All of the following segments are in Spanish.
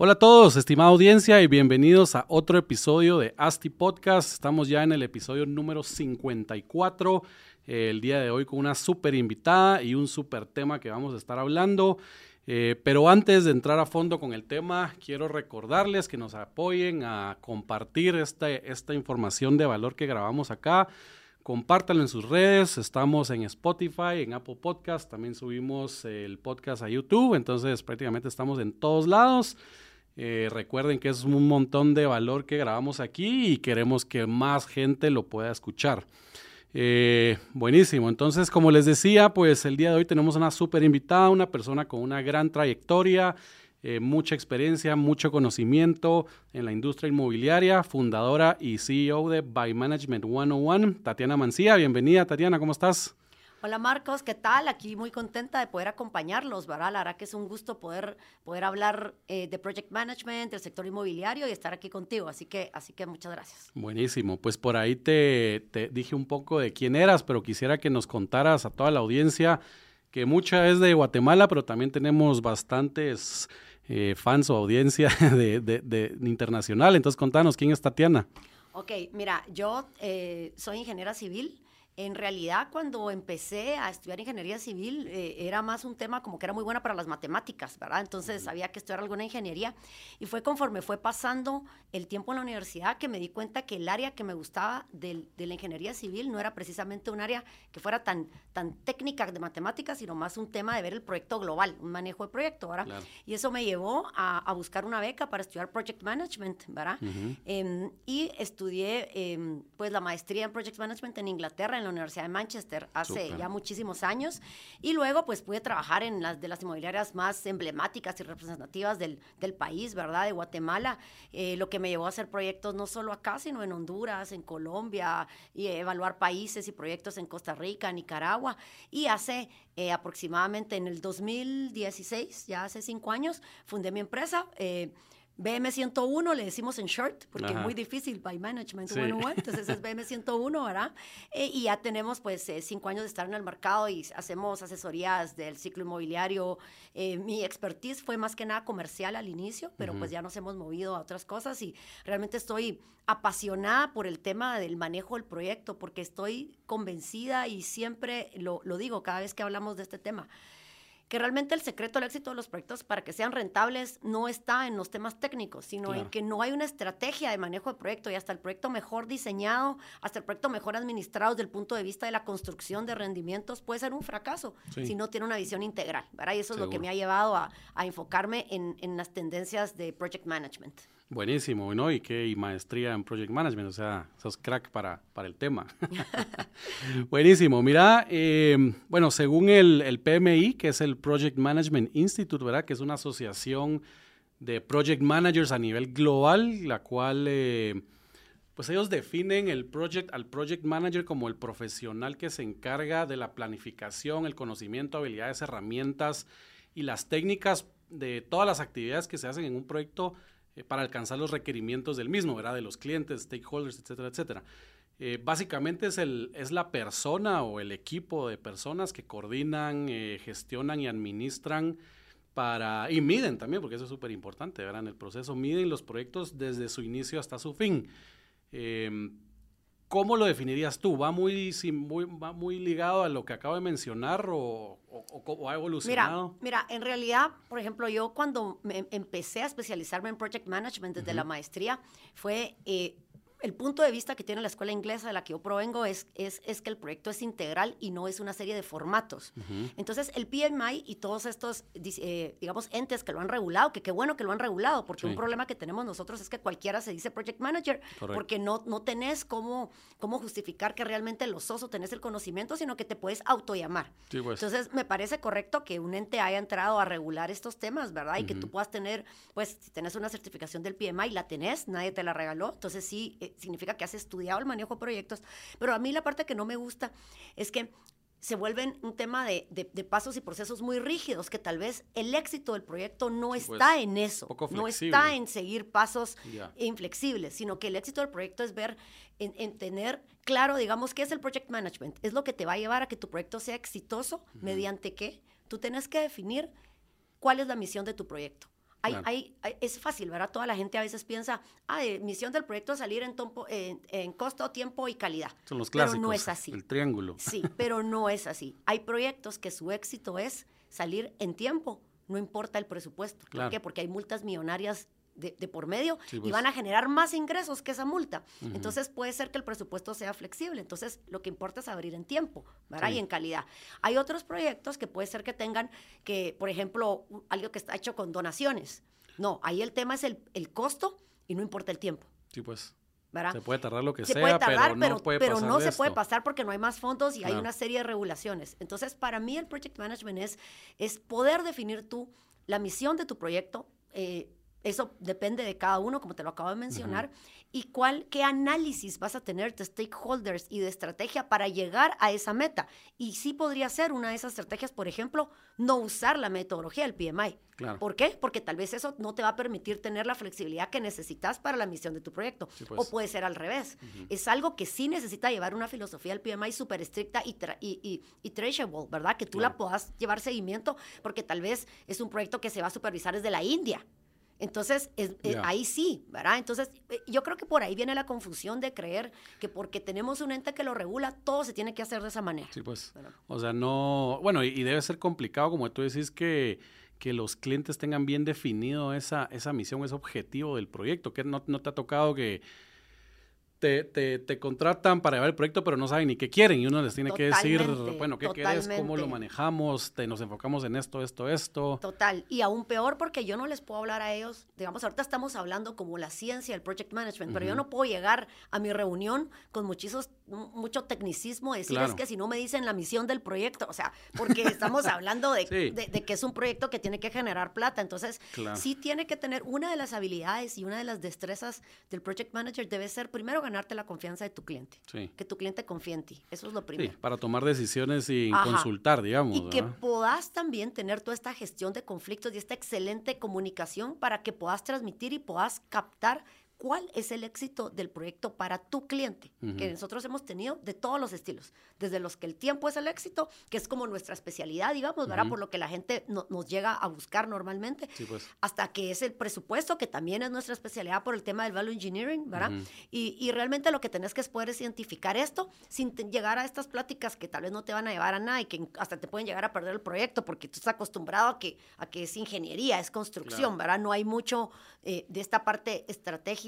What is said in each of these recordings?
Hola a todos, estimada audiencia, y bienvenidos a otro episodio de ASTI Podcast. Estamos ya en el episodio número 54 el día de hoy con una súper invitada y un súper tema que vamos a estar hablando. Eh, pero antes de entrar a fondo con el tema, quiero recordarles que nos apoyen a compartir esta, esta información de valor que grabamos acá. Compártanlo en sus redes. Estamos en Spotify, en Apple Podcast. También subimos el podcast a YouTube. Entonces prácticamente estamos en todos lados. Eh, recuerden que es un montón de valor que grabamos aquí y queremos que más gente lo pueda escuchar. Eh, buenísimo. Entonces, como les decía, pues el día de hoy tenemos una súper invitada, una persona con una gran trayectoria, eh, mucha experiencia, mucho conocimiento en la industria inmobiliaria, fundadora y CEO de By Management 101, Tatiana Mancía. Bienvenida, Tatiana, ¿cómo estás? Hola Marcos, ¿qué tal? Aquí muy contenta de poder acompañarlos, ¿verdad? La verdad que es un gusto poder, poder hablar eh, de Project Management, del sector inmobiliario y estar aquí contigo. Así que, así que muchas gracias. Buenísimo. Pues por ahí te, te dije un poco de quién eras, pero quisiera que nos contaras a toda la audiencia que mucha es de Guatemala, pero también tenemos bastantes eh, fans o audiencia de, de, de, internacional. Entonces contanos, ¿quién es Tatiana? Ok, mira, yo eh, soy ingeniera civil. En realidad, cuando empecé a estudiar ingeniería civil, eh, era más un tema como que era muy buena para las matemáticas, ¿verdad? Entonces había que estudiar alguna ingeniería. Y fue conforme fue pasando el tiempo en la universidad que me di cuenta que el área que me gustaba de, de la ingeniería civil no era precisamente un área que fuera tan, tan técnica de matemáticas, sino más un tema de ver el proyecto global, un manejo de proyecto, ¿verdad? Claro. Y eso me llevó a, a, buscar una beca para estudiar Project Management, ¿verdad? Uh -huh. eh, y estudié eh, pues la maestría en Project Management en Inglaterra, en la Universidad de Manchester hace Super. ya muchísimos años y luego pues pude trabajar en las de las inmobiliarias más emblemáticas y representativas del, del país, ¿verdad? De Guatemala, eh, lo que me llevó a hacer proyectos no solo acá, sino en Honduras, en Colombia, y evaluar países y proyectos en Costa Rica, Nicaragua. Y hace eh, aproximadamente en el 2016, ya hace cinco años, fundé mi empresa. Eh, BM101 le decimos en short, porque Ajá. es muy difícil, by management sí. 101, entonces es BM101, ¿verdad? Eh, y ya tenemos pues eh, cinco años de estar en el mercado y hacemos asesorías del ciclo inmobiliario. Eh, mi expertise fue más que nada comercial al inicio, pero uh -huh. pues ya nos hemos movido a otras cosas y realmente estoy apasionada por el tema del manejo del proyecto, porque estoy convencida y siempre lo, lo digo cada vez que hablamos de este tema que realmente el secreto del éxito de los proyectos para que sean rentables no está en los temas técnicos, sino claro. en que no hay una estrategia de manejo de proyecto y hasta el proyecto mejor diseñado, hasta el proyecto mejor administrado desde el punto de vista de la construcción de rendimientos puede ser un fracaso sí. si no tiene una visión integral, ¿verdad? Y eso Seguro. es lo que me ha llevado a, a enfocarme en, en las tendencias de project management. Buenísimo, ¿no? Y qué y maestría en Project Management, o sea, sos crack para, para el tema. Buenísimo, mira, eh, bueno, según el, el, PMI, que es el Project Management Institute, ¿verdad? Que es una asociación de project managers a nivel global, la cual, eh, pues ellos definen el project, al project manager como el profesional que se encarga de la planificación, el conocimiento, habilidades, herramientas y las técnicas de todas las actividades que se hacen en un proyecto eh, para alcanzar los requerimientos del mismo, ¿verdad? De los clientes, stakeholders, etcétera, etcétera. Eh, básicamente es, el, es la persona o el equipo de personas que coordinan, eh, gestionan y administran para, y miden también, porque eso es súper importante, ¿verdad? En el proceso miden los proyectos desde su inicio hasta su fin. ¿Cómo lo definirías tú? ¿Va muy, muy, ¿Va muy ligado a lo que acabo de mencionar o, o, o ha evolucionado? Mira, mira, en realidad, por ejemplo, yo cuando me empecé a especializarme en Project Management desde uh -huh. la maestría, fue eh, el punto de vista que tiene la escuela inglesa de la que yo provengo es, es, es que el proyecto es integral y no es una serie de formatos. Uh -huh. Entonces, el PMI y todos estos, eh, digamos, entes que lo han regulado, que qué bueno que lo han regulado, porque sí. un problema que tenemos nosotros es que cualquiera se dice project manager, porque no, no tenés cómo, cómo justificar que realmente lo sos o tenés el conocimiento, sino que te puedes autollamar. Sí, pues. Entonces, me parece correcto que un ente haya entrado a regular estos temas, ¿verdad? Y uh -huh. que tú puedas tener, pues, si tenés una certificación del PMI, la tenés, nadie te la regaló, entonces sí significa que has estudiado el manejo de proyectos, pero a mí la parte que no me gusta es que se vuelven un tema de, de, pasos y procesos muy rígidos, que tal vez el éxito del proyecto no pues, está en eso, no está en seguir pasos inflexibles, sino que el éxito del proyecto es ver, en, tener claro, digamos, qué es el project management, es lo que te va a llevar a que tu proyecto sea exitoso, mediante qué, tú tienes que definir cuál es la misión de tu proyecto. Hay, es fácil, ¿verdad? Toda la gente a veces piensa, ah, de misión del proyecto es salir en, en, costo, tiempo y calidad. Son los clásicos. Pero no es así. El triángulo. Sí, pero no es así. Hay proyectos que su éxito es salir en tiempo, no importa el presupuesto. ¿Por qué? Porque hay multas millonarias de, por medio y pues. van a generar más ingresos que esa multa. Entonces puede ser que el presupuesto sea flexible. Entonces lo que importa es abrir en tiempo, ¿verdad? Y en calidad. Hay otros proyectos que puede ser que tengan que, por ejemplo, algo que está hecho con donaciones. No, ahí el tema es el, el costo y no importa el tiempo. Sí, pues. ¿verdad? Se puede tardar lo que se sea, pero, no puede pero no se puede pasar porque no hay más fondos y hay una serie de regulaciones. Entonces, para mí el project management es, es poder definir tú la misión de tu proyecto, eh, eso depende de cada uno, como te lo acabo de mencionar. Y cuál, qué análisis vas a tener de stakeholders y de estrategia para llegar a esa meta. Y sí podría ser una de esas estrategias, por ejemplo, no usar la metodología del PMI. ¿Por qué? Porque tal vez eso no te va a permitir tener la flexibilidad que necesitas para la misión de tu proyecto. Pues. O puede ser al revés. Es algo que sí necesita llevar una filosofía del PMI súper estricta y, y, y, traceable, ¿verdad? Que tú la puedas llevar seguimiento, porque tal vez es un proyecto que se va a supervisar desde la India. Entonces, eh, ahí sí, ¿verdad? Entonces, eh, yo creo que por ahí viene la confusión de creer que porque tenemos un ente que lo regula, todo se tiene que hacer de esa manera. Sí, pues. O sea, no. Bueno, y, debe ser complicado, como tú decís, que, que los clientes tengan bien definido esa, esa misión, ese objetivo del proyecto. Que no, no te ha tocado que te, te, te, contratan para llevar el proyecto, pero no saben ni qué quieren. Y uno les tiene que decir, bueno, ¿qué quieres? ¿Cómo lo manejamos? Te, nos enfocamos en esto, esto, esto. Total. Y aún peor porque yo no les puedo hablar a ellos. Digamos, ahorita estamos hablando como la ciencia del project management, pero yo no puedo llegar a mi reunión con muchísimos, mucho tecnicismo, decirles que si no me dicen la misión del proyecto, o sea, porque estamos hablando de, de, que es un proyecto que tiene que generar plata. Entonces, sí tiene que tener una de las habilidades y una de las destrezas del project manager debe ser primero ganarte la confianza de tu cliente. Que tu cliente confíe en ti. Eso es lo primero. para tomar decisiones sin consultar, digamos. Y que puedas también tener toda esta gestión de conflictos y esta excelente comunicación para que puedas transmitir y puedas captar cuál es el éxito del proyecto para tu cliente, que nosotros hemos tenido de todos los estilos, desde los que el tiempo es el éxito, que es como nuestra especialidad, digamos, ¿verdad? Por lo que la gente nos llega a buscar normalmente, pues. hasta que es el presupuesto, que también es nuestra especialidad por el tema del value engineering, ¿verdad? y, realmente lo que tenés que es poder identificar esto sin llegar a estas pláticas que tal vez no te van a llevar a nada y que hasta te pueden llegar a perder el proyecto porque tú estás acostumbrado a que, a que es ingeniería, es construcción, ¿verdad? No hay mucho eh, de esta parte estratégica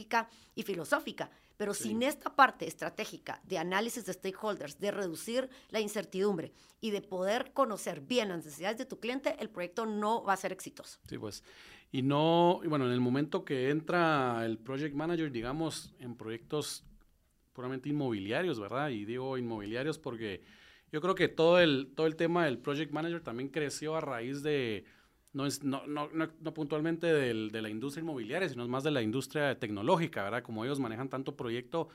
y filosófica, pero sin esta parte estratégica de análisis de stakeholders, de reducir la incertidumbre y de poder conocer bien las necesidades de tu cliente, el proyecto no va a ser exitoso. Sí, pues. Y no, y bueno, en el momento que entra el project manager, digamos, en proyectos puramente inmobiliarios, ¿verdad? Y digo inmobiliarios porque yo creo que todo el, todo el tema del project manager también creció a raíz de no es no, no, no, puntualmente del, de la industria inmobiliaria, sino más de la industria tecnológica, ¿verdad? Como ellos manejan tanto proyecto,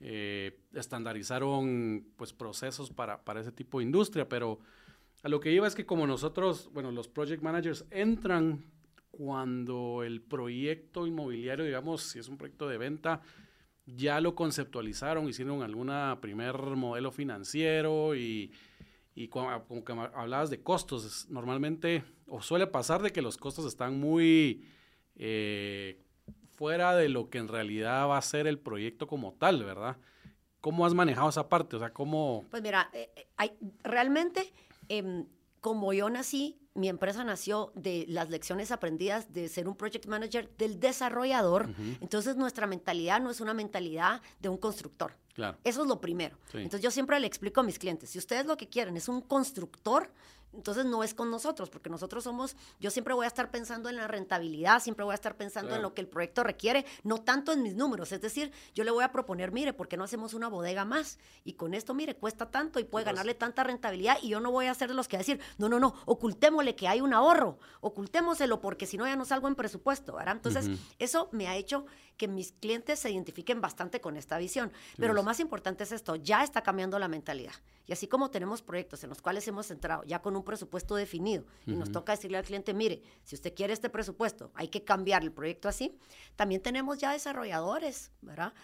eh, estandarizaron pues procesos para, para ese tipo de industria, pero a lo que iba es que como nosotros, bueno, los project managers entran cuando el proyecto inmobiliario, digamos, si es un proyecto de venta, ya lo conceptualizaron, hicieron alguna primer modelo financiero y y como que hablabas de costos, normalmente, o suele pasar de que los costos están muy eh, fuera de lo que en realidad va a ser el proyecto como tal, ¿verdad? ¿Cómo has manejado esa parte? O sea, ¿cómo...? Pues mira, eh, eh, hay, realmente, em, como yo nací, mi empresa nació de las lecciones aprendidas de ser un project manager del desarrollador. Entonces, nuestra mentalidad no es una mentalidad de un constructor. Eso es lo primero. Entonces yo siempre le explico a mis clientes, si ustedes lo que quieren es un constructor, entonces no es con nosotros, porque nosotros somos, yo siempre voy a estar pensando en la rentabilidad, siempre voy a estar pensando en lo que el proyecto requiere, no tanto en mis números. Es decir, yo le voy a proponer, mire, ¿por qué no hacemos una bodega más? Y con esto, mire, cuesta tanto y puede pues. ganarle tanta rentabilidad y yo no voy a ser de los que decir, no, no, no, ocultémosle que hay un ahorro, ocultémoselo porque si no ya no salgo en presupuesto, ¿verdad? Entonces, eso me ha hecho que mis clientes se identifiquen bastante con esta visión. Pero lo más importante es esto, ya está cambiando la mentalidad. Y así como tenemos proyectos en los cuales hemos entrado ya con un presupuesto definido. Y nos toca decirle al cliente, mire, si usted quiere este presupuesto, hay que cambiar el proyecto así, también tenemos ya desarrolladores, ¿verdad?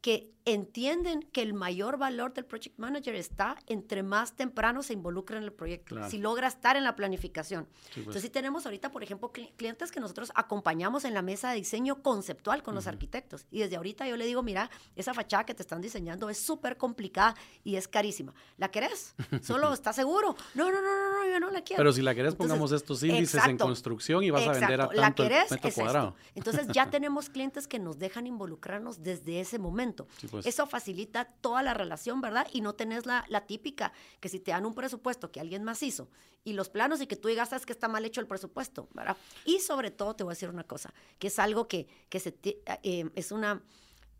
Que entienden que el mayor valor del project manager está entre más temprano se involucra en el proyecto, si logra estar en la planificación. Pues. Entonces, si tenemos ahorita, por ejemplo, clientes que nosotros acompañamos en la mesa de diseño conceptual con los arquitectos. Y desde ahorita yo le digo, mira, esa fachada que te están diseñando es súper complicada y es carísima. ¿La querés? ¿Solo estás seguro? No, no, no, no, yo no la quiero. Pero si la querés, pongamos estos índices en construcción y vas a vender a tanto ¿La querés? metro cuadrado. Entonces, ya tenemos clientes que nos dejan involucrarnos desde ese momento. Pues. Eso facilita toda la relación, ¿verdad? Y no tenés la, típica que si te dan un presupuesto que alguien más hizo y los planos y que tú digas, sabes que está mal hecho el presupuesto, ¿verdad? Y sobre todo te voy a decir una cosa, que es algo que, que se eh, es una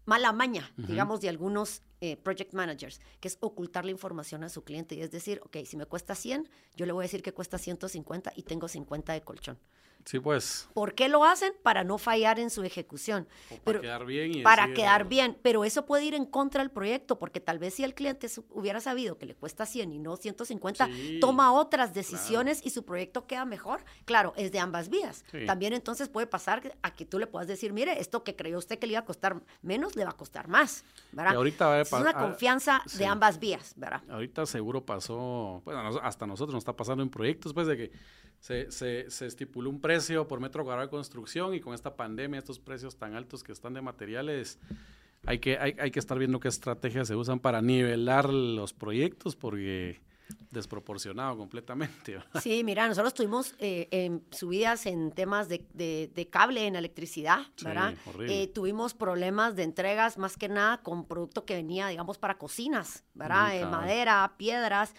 mala maña, digamos, de algunos eh, project managers, que es ocultar la información a su cliente y es decir, ok, si me cuesta 100, yo le voy a decir que cuesta 150 y tengo 50 de colchón. Sí, pues. ¿Por qué lo hacen? Para no fallar en su ejecución. para quedar bien. Y para quedar bien, pero eso puede ir en contra del proyecto, porque tal vez si el cliente hubiera sabido que le cuesta 100 y no 150, toma otras decisiones y su proyecto queda mejor. Claro, es de ambas vías. También entonces puede pasar a que tú le puedas decir, mire, esto que creyó usted que le iba a costar menos, le va a costar más. ¿verdad? ahorita es una confianza de ambas vías, ¿verdad? Ahorita seguro pasó, bueno, hasta nosotros nos está pasando en proyectos, pues de que se, se, se, estipuló un precio por metro cuadrado de construcción y con esta pandemia, estos precios tan altos que están de materiales, hay que, hay, hay que estar viendo qué estrategias se usan para nivelar los proyectos porque desproporcionado completamente. Sí, mira, nosotros tuvimos eh, subidas en temas de, de, cable en electricidad, ¿verdad? Eh, tuvimos problemas de entregas más que nada con producto que venía, digamos, para cocinas, ¿verdad? Eh, madera, piedras.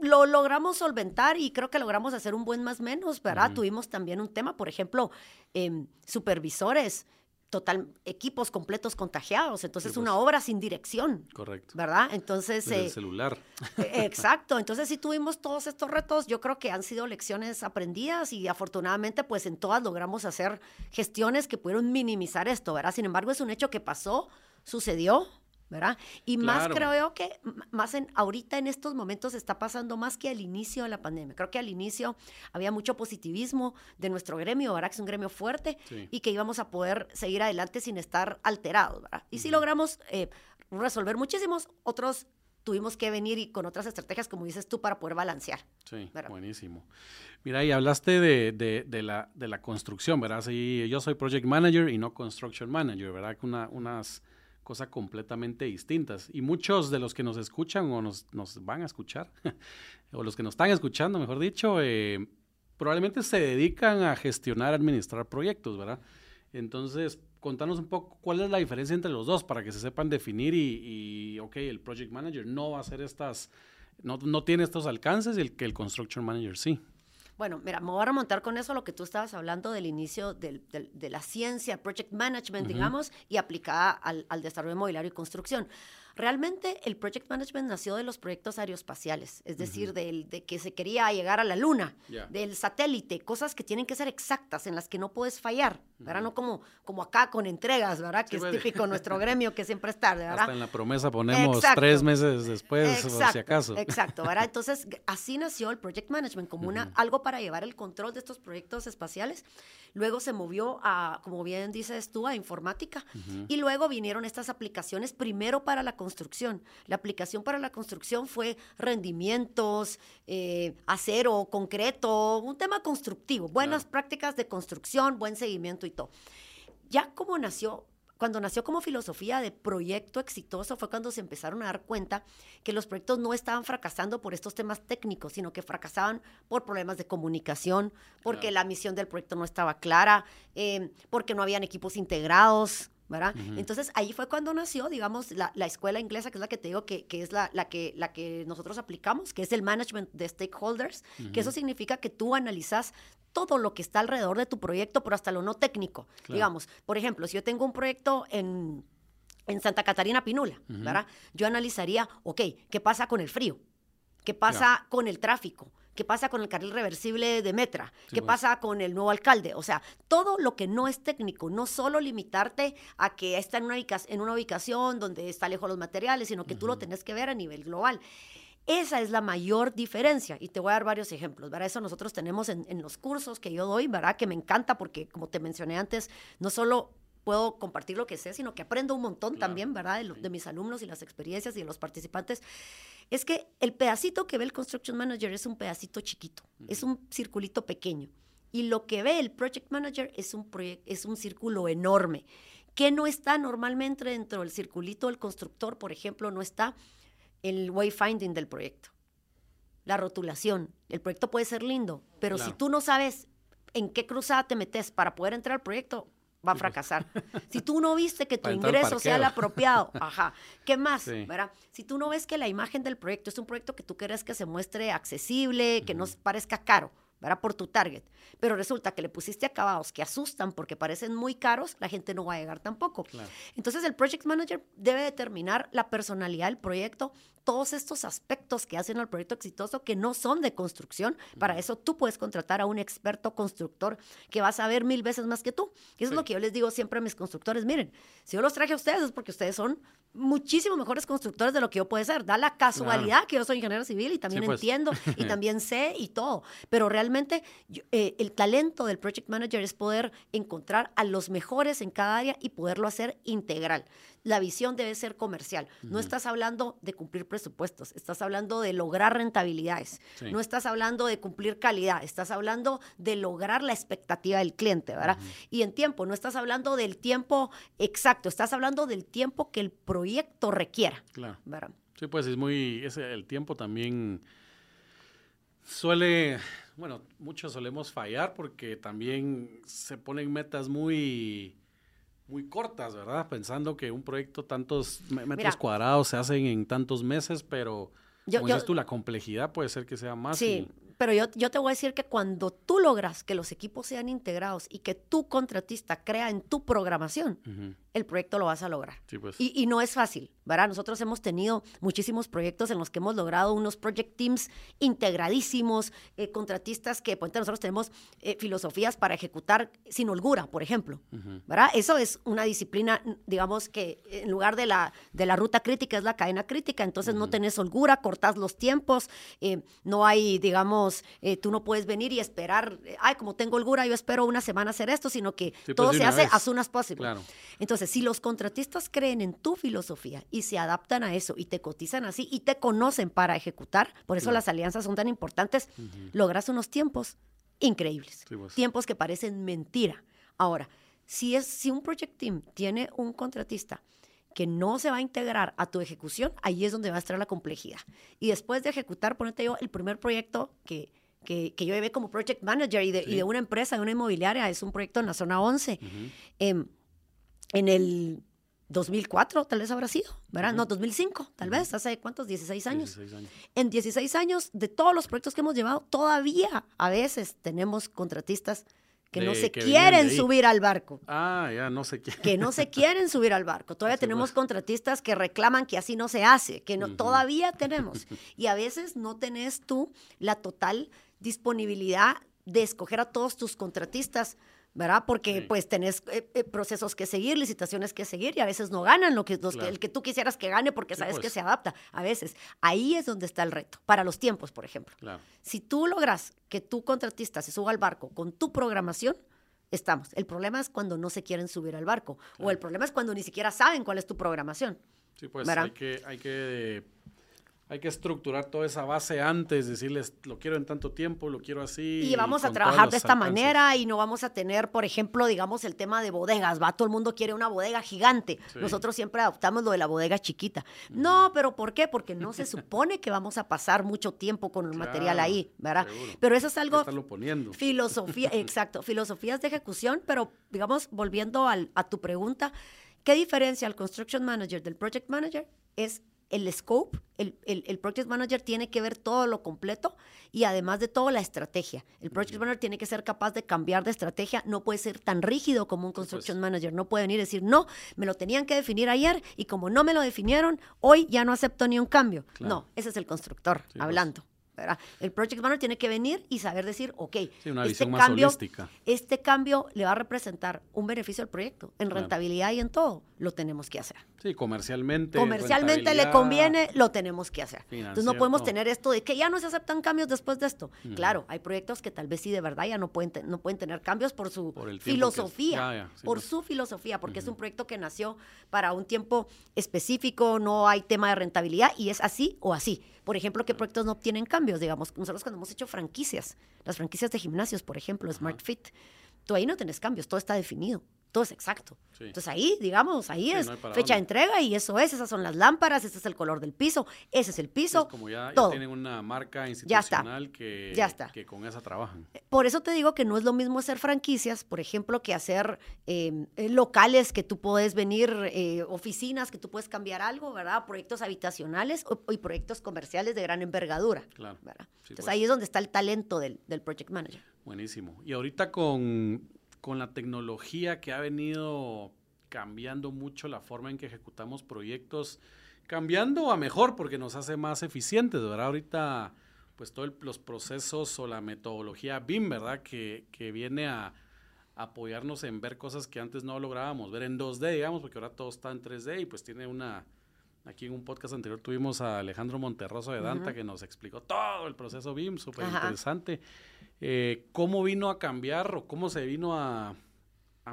Lo logramos solventar y creo que logramos hacer un buen más menos, ¿verdad? Tuvimos también un tema, por ejemplo, em, supervisores, total, equipos completos contagiados, entonces es una pues. obra sin dirección. Correcto. ¿Verdad? Entonces... el eh, celular. E, exacto, entonces sí tuvimos todos estos retos, yo creo que han sido lecciones aprendidas y afortunadamente pues en todas logramos hacer gestiones que pudieron minimizar esto, ¿verdad? Sin embargo es un hecho que pasó, sucedió, ¿verdad? Y más creo que, más en, ahorita en estos momentos está pasando más que al inicio de la pandemia. Creo que al inicio había mucho positivismo de nuestro gremio, ¿verdad? Que es un gremio fuerte y que íbamos a poder seguir adelante sin estar alterados, ¿verdad? Y si logramos eh, resolver muchísimos, otros tuvimos que venir y con otras estrategias, como dices tú, para poder balancear. Sí, buenísimo. Mira, y hablaste de, de, la, de la construcción, ¿verdad? Sí, yo soy project manager y no construction manager, ¿verdad? Una, unas cosas completamente distintas. Y muchos de los que nos escuchan o nos, nos van a escuchar, o los que nos están escuchando, mejor dicho, eh, probablemente se dedican a gestionar, administrar proyectos, ¿verdad? Entonces, contanos un poco cuál es la diferencia entre los dos para que se sepan definir y, y ok, el project manager no va a hacer estas, no, no tiene estos alcances y el que el construction manager sí. Bueno, mira, me voy a remontar con eso a lo que tú estabas hablando del inicio del, de la ciencia, project management, digamos, y aplicada al, al desarrollo inmobiliario y construcción. Realmente el project management nació de los proyectos aeroespaciales, es decir, del, de que se quería llegar a la luna, del satélite, cosas que tienen que ser exactas, en las que no puedes fallar, ¿verdad? No como, como acá con entregas, ¿verdad? Que es típico nuestro gremio que siempre es tarde, ¿verdad? Hasta en la promesa ponemos tres meses después, por si acaso. Exacto, ¿verdad? Entonces, así nació el project management, como una, algo para llevar el control de estos proyectos espaciales. Luego se movió a, como bien dices tú, a informática. Y luego vinieron estas aplicaciones primero para la construcción. La aplicación para la construcción fue rendimientos, eh, acero, concreto, un tema constructivo, buenas prácticas de construcción, buen seguimiento y todo. Ya como nació cuando nació como filosofía de proyecto exitoso fue cuando se empezaron a dar cuenta que los proyectos no estaban fracasando por estos temas técnicos, sino que fracasaban por problemas de comunicación, porque la misión del proyecto no estaba clara, eh, porque no habían equipos integrados, ¿verdad? Entonces ahí fue cuando nació, digamos, la, la, escuela inglesa, que es la que te digo que, que es la, la, que, la que nosotros aplicamos, que es el management de stakeholders, que eso significa que tú analizas todo lo que está alrededor de tu proyecto, pero hasta lo no técnico. Digamos, por ejemplo, si yo tengo un proyecto en, en Santa Catarina Pinula, ¿verdad? Yo analizaría, ok, ¿qué pasa con el frío? ¿Qué pasa con el tráfico? ¿Qué pasa con el carril reversible de Metra? ¿Qué pues. pasa con el nuevo alcalde? O sea, todo lo que no es técnico, no solo limitarte a que está en una, en una ubicación donde está lejos los materiales, sino que tú lo tenés que ver a nivel global. Esa es la mayor diferencia y te voy a dar varios ejemplos. ¿verdad? Eso nosotros tenemos en, en los cursos que yo doy, ¿verdad? Que me encanta porque, como te mencioné antes, no solo puedo compartir lo que sé, sino que aprendo un montón también, ¿verdad? De, de, mis alumnos y las experiencias y de los participantes. Es que el pedacito que ve el Construction Manager es un pedacito chiquito, es un circulito pequeño. Y lo que ve el Project Manager es un, es un círculo enorme. que no está normalmente dentro del circulito del constructor? Por ejemplo, no está el wayfinding del proyecto, la rotulación. El proyecto puede ser lindo, pero si tú no sabes en qué cruzada te metes para poder entrar al proyecto, va a pues. fracasar. Si tú no viste que tu ingreso sea el apropiado, ajá, ¿qué más? ¿verdad? Si tú no ves que la imagen del proyecto es un proyecto que tú quieres que se muestre accesible, que no parezca caro, ¿verdad? Por tu target. Pero resulta que le pusiste acabados que asustan porque parecen muy caros, la gente no va a llegar tampoco. Entonces el project manager debe determinar la personalidad del proyecto, todos estos aspectos que hacen al proyecto exitoso que no son de construcción. Para eso tú puedes contratar a un experto constructor que va a saber mil veces más que tú. eso es lo que yo les digo siempre a mis constructores. Miren, si yo los traje a ustedes es porque ustedes son muchísimo mejores constructores de lo que yo puedo ser. Da la casualidad que yo soy ingeniero civil y también pues. entiendo y también sé y todo. Pero realmente eh, el talento del project manager es poder encontrar a los mejores en cada área y poderlo hacer integral la visión debe ser comercial. No estás hablando de cumplir presupuestos, estás hablando de lograr rentabilidades, no estás hablando de cumplir calidad, estás hablando de lograr la expectativa del cliente, ¿verdad? Y en tiempo, no estás hablando del tiempo exacto, estás hablando del tiempo que el proyecto requiera. Claro. ¿verdad? Sí, pues es muy, el tiempo también suele, bueno, muchos solemos fallar porque también se ponen metas muy muy cortas, ¿verdad? Pensando que un proyecto tantos metros cuadrados se hacen en tantos meses, pero como dices tú, la complejidad puede ser que sea más. Sí, pero yo, yo te voy a decir que cuando tú logras que los equipos sean integrados y que tu contratista crea en tu programación, el proyecto lo vas a lograr. Pues. y, y, no es fácil, ¿verdad? Nosotros hemos tenido muchísimos proyectos en los que hemos logrado unos project teams integradísimos, eh, contratistas que, pues, nosotros tenemos eh, filosofías para ejecutar sin holgura, por ejemplo, ¿verdad? Eso es una disciplina, digamos, que en lugar de la, de la ruta crítica es la cadena crítica, entonces no tenés holgura, cortás los tiempos, eh, no hay, digamos, tú no puedes venir y esperar, ay, como tengo holgura, yo espero una semana hacer esto, sino que pues, todo se hace as soon as possible. Claro. Entonces, si los contratistas creen en tu filosofía y se adaptan a eso y te cotizan así y te conocen para ejecutar, por eso las alianzas son tan importantes, logras unos tiempos increíbles, pues. tiempos que parecen mentira. Ahora, si, es, si un project team tiene un contratista que no se va a integrar a tu ejecución, ahí es donde va a estar la complejidad. Y después de ejecutar, ponete yo, el primer proyecto que, que, yo llevé como project manager y de, una empresa, de una inmobiliaria, es un proyecto en la zona 11 en el 2004 tal vez habrá sido, ¿verdad? No, 2005, tal vez, hace cuántos, 16 años. 16 años. En 16 años, de todos los proyectos que hemos llevado, todavía a veces tenemos contratistas que no se quieren subir al barco. Ah, ya, no se quieren. Que no se quieren subir al barco. Todavía tenemos contratistas que reclaman que así no se hace, que no, todavía tenemos. Y a veces no tenés tú la total disponibilidad de escoger a todos tus contratistas ¿verdad? Porque pues tenés eh, eh, procesos que seguir, licitaciones que seguir y a veces no ganan lo que, el que tú quisieras que gane porque sabes que pues. se adapta. A veces ahí es donde está el reto, para los tiempos, por ejemplo. Si tú logras que tu contratista se suba al barco con tu programación, estamos. El problema es cuando no se quieren subir al barco o el problema es cuando ni siquiera saben cuál es tu programación. Sí, pues hay que, hay que hay que estructurar toda esa base antes, decirles, lo quiero en tanto tiempo, lo quiero así. Y vamos a trabajar de esta manera y no vamos a tener, por ejemplo, digamos, el tema de bodegas, va, todo el mundo quiere una bodega gigante. Nosotros siempre adoptamos lo de la bodega chiquita. No, pero ¿por qué? Porque no se supone que vamos a pasar mucho tiempo con el material ahí, ¿verdad? Pero eso es algo... poniendo. Filosofía, exacto, filosofías de ejecución, pero digamos, volviendo a tu pregunta, ¿Qué diferencia al construction manager del project manager? Es el scope, el, el, project manager tiene que ver todo lo completo y además de todo la estrategia. El project manager tiene que ser capaz de cambiar de estrategia, no puede ser tan rígido como un construction manager, no puede venir y decir, no, me lo tenían que definir ayer y como no me lo definieron, hoy ya no acepto ni un cambio. No, ese es el constructor pues. hablando. El project manager tiene que venir y saber decir, ok, este, cambio, este cambio le va a representar un beneficio al proyecto, en rentabilidad y en todo, lo tenemos que hacer. Sí, comercialmente. Comercialmente le conviene, lo tenemos que hacer. Entonces no podemos tener esto de que ya no se aceptan cambios después de esto. Claro, hay proyectos que tal vez sí de verdad ya no pueden, no pueden tener cambios por su filosofía, por su filosofía, porque es un proyecto que nació para un tiempo específico, no hay tema de rentabilidad y es así o así. Por ejemplo, ¿qué proyectos no obtienen cambios? Digamos, nosotros cuando hemos hecho franquicias, las franquicias de gimnasios, por ejemplo, Smart Fit, tú ahí no tienes cambios, todo está definido todo es exacto. Entonces ahí, digamos, ahí es fecha de entrega y eso es, esas son las lámparas, ese es el color del piso, ese es el piso. Es como ya, tienen una marca institucional Que, ya está. que con esa trabajan. Eh, por eso te digo que no es lo mismo hacer franquicias, por ejemplo, que hacer em, eh, locales que tú puedes venir, eh, oficinas que tú puedes cambiar algo, ¿verdad? Proyectos habitacionales y proyectos comerciales de gran envergadura. Claro. Entonces pues. ahí es donde está el talento del, del project manager. Buenísimo. Y ahorita con con la tecnología que ha venido cambiando mucho la forma en que ejecutamos proyectos, cambiando a mejor porque nos hace más eficientes, ¿verdad? Ahorita, pues todos los procesos o la metodología BIM, ¿verdad? Que, que viene a, apoyarnos en ver cosas que antes no lográbamos ver en 2D, digamos, porque ahora todo está en 3D y pues tiene una... Aquí en un podcast anterior tuvimos a Alejandro Monterroso de Danta que nos explicó todo el proceso BIM, súper interesante. Eh, ¿Cómo vino a cambiar o cómo se vino a,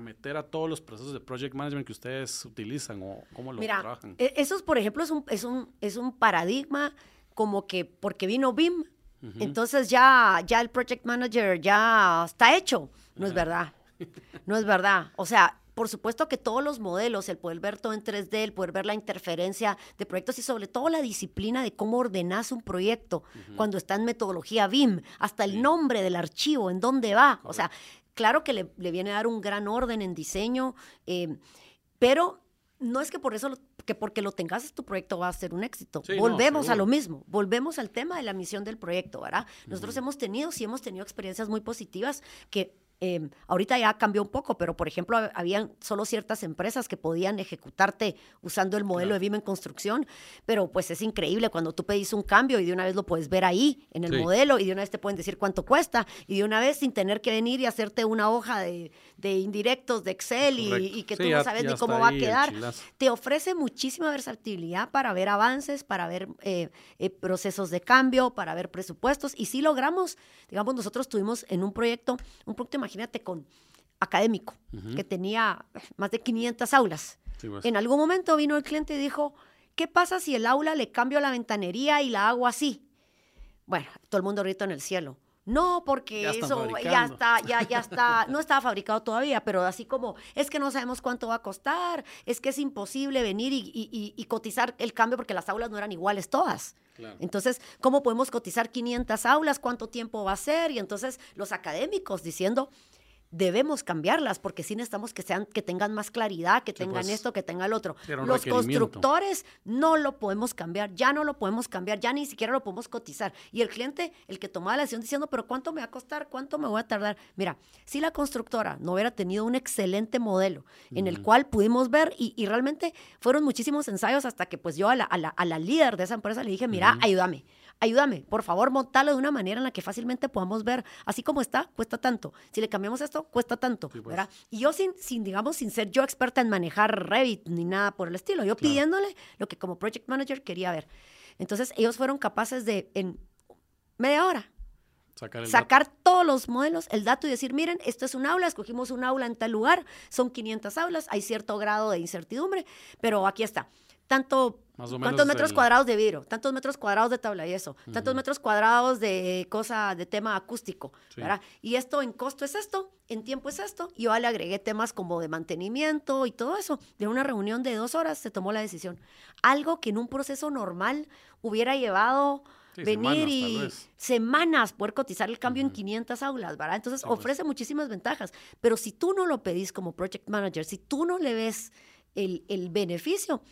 meter a todos los procesos de project management que ustedes utilizan o cómo lo Mira, trabajan? E, eso, por ejemplo, es un, es, un, es un paradigma como que porque vino BIM, entonces ya, ya el project manager ya está hecho. No es verdad. No es verdad. O sea, por supuesto que todos los modelos, el poder ver todo en 3D, el poder ver la interferencia de proyectos y sobre todo la disciplina de cómo ordenas un proyecto cuando está en metodología BIM, hasta el nombre del archivo, en dónde va. O sea, claro que le, viene a dar un gran orden en diseño, eh, pero no es que por eso que porque lo tengas tu proyecto va a ser un éxito. volvemos a lo mismo, volvemos al tema de la misión del proyecto, ¿verdad? Nosotros hemos tenido, sí hemos tenido experiencias muy positivas que Em, ahorita ya cambió un poco, pero por ejemplo, habían solo ciertas empresas que podían ejecutarte usando el modelo de BIM en construcción, pero pues es increíble cuando tú pedís un cambio y de una vez lo puedes ver ahí en el modelo y de una vez te pueden decir cuánto cuesta y de una vez sin tener que venir y hacerte una hoja de, indirectos de Excel y, que tú no sabes ni cómo va a quedar. Te ofrece muchísima versatilidad para ver avances, para ver eh, eh, procesos de cambio, para ver presupuestos y si logramos, digamos, nosotros tuvimos en un proyecto, un proyecto imagínate con académico, que tenía más de 500 aulas. Pues. En algún momento vino el cliente y dijo, ¿qué pasa si el aula le cambio la ventanería y la hago así? Bueno, todo el mundo ahorita en el cielo. No, porque eso ya está, ya, ya está, no estaba fabricado todavía, pero así como es que no sabemos cuánto va a costar, es que es imposible venir y, cotizar el cambio porque las aulas no eran iguales todas. Entonces, ¿cómo podemos cotizar 500 aulas? ¿Cuánto tiempo va a ser? Y entonces los académicos diciendo, debemos cambiarlas porque sí necesitamos que sean que tengan más claridad, que tengan pues, esto, que tengan el otro. Los constructores no lo podemos cambiar, ya no lo podemos cambiar, ya ni siquiera lo podemos cotizar. Y el cliente, el que tomaba la decisión diciendo, pero ¿cuánto me va a costar? ¿Cuánto me voy a tardar? Mira, si la constructora no hubiera tenido un excelente modelo en el cual pudimos ver y, realmente fueron muchísimos ensayos hasta que pues yo a la, a la, líder de esa empresa le dije, mira, ayúdame ayúdame, por favor, montalo de una manera en la que fácilmente podamos ver, así como está, cuesta tanto. Si le cambiamos esto, cuesta tanto, pues. ¿verdad? Y yo sin, sin, digamos, sin ser yo experta en manejar Revit ni nada por el estilo, yo pidiéndole lo que como project manager quería ver. Entonces, ellos fueron capaces de, en media hora, Sacar, todos los modelos, el dato y decir, miren, esto es un aula, escogimos un aula en tal lugar, son 500 aulas, hay cierto grado de incertidumbre, pero aquí está tanto ¿Cuántos metros cuadrados de vidrio? Tantos metros cuadrados de tabla y eso. Tantos metros cuadrados de cosa, de tema acústico. ¿verdad? Y esto en costo es esto, en tiempo es esto. Y yo le agregué temas como de mantenimiento y todo eso. De una reunión de dos horas se tomó la decisión. Algo que en un proceso normal hubiera llevado venir y semanas poder cotizar el cambio en 500 aulas, ¿verdad? Entonces ofrece muchísimas ventajas. Pero si tú no lo pedís como project manager, si tú no le ves el, el beneficio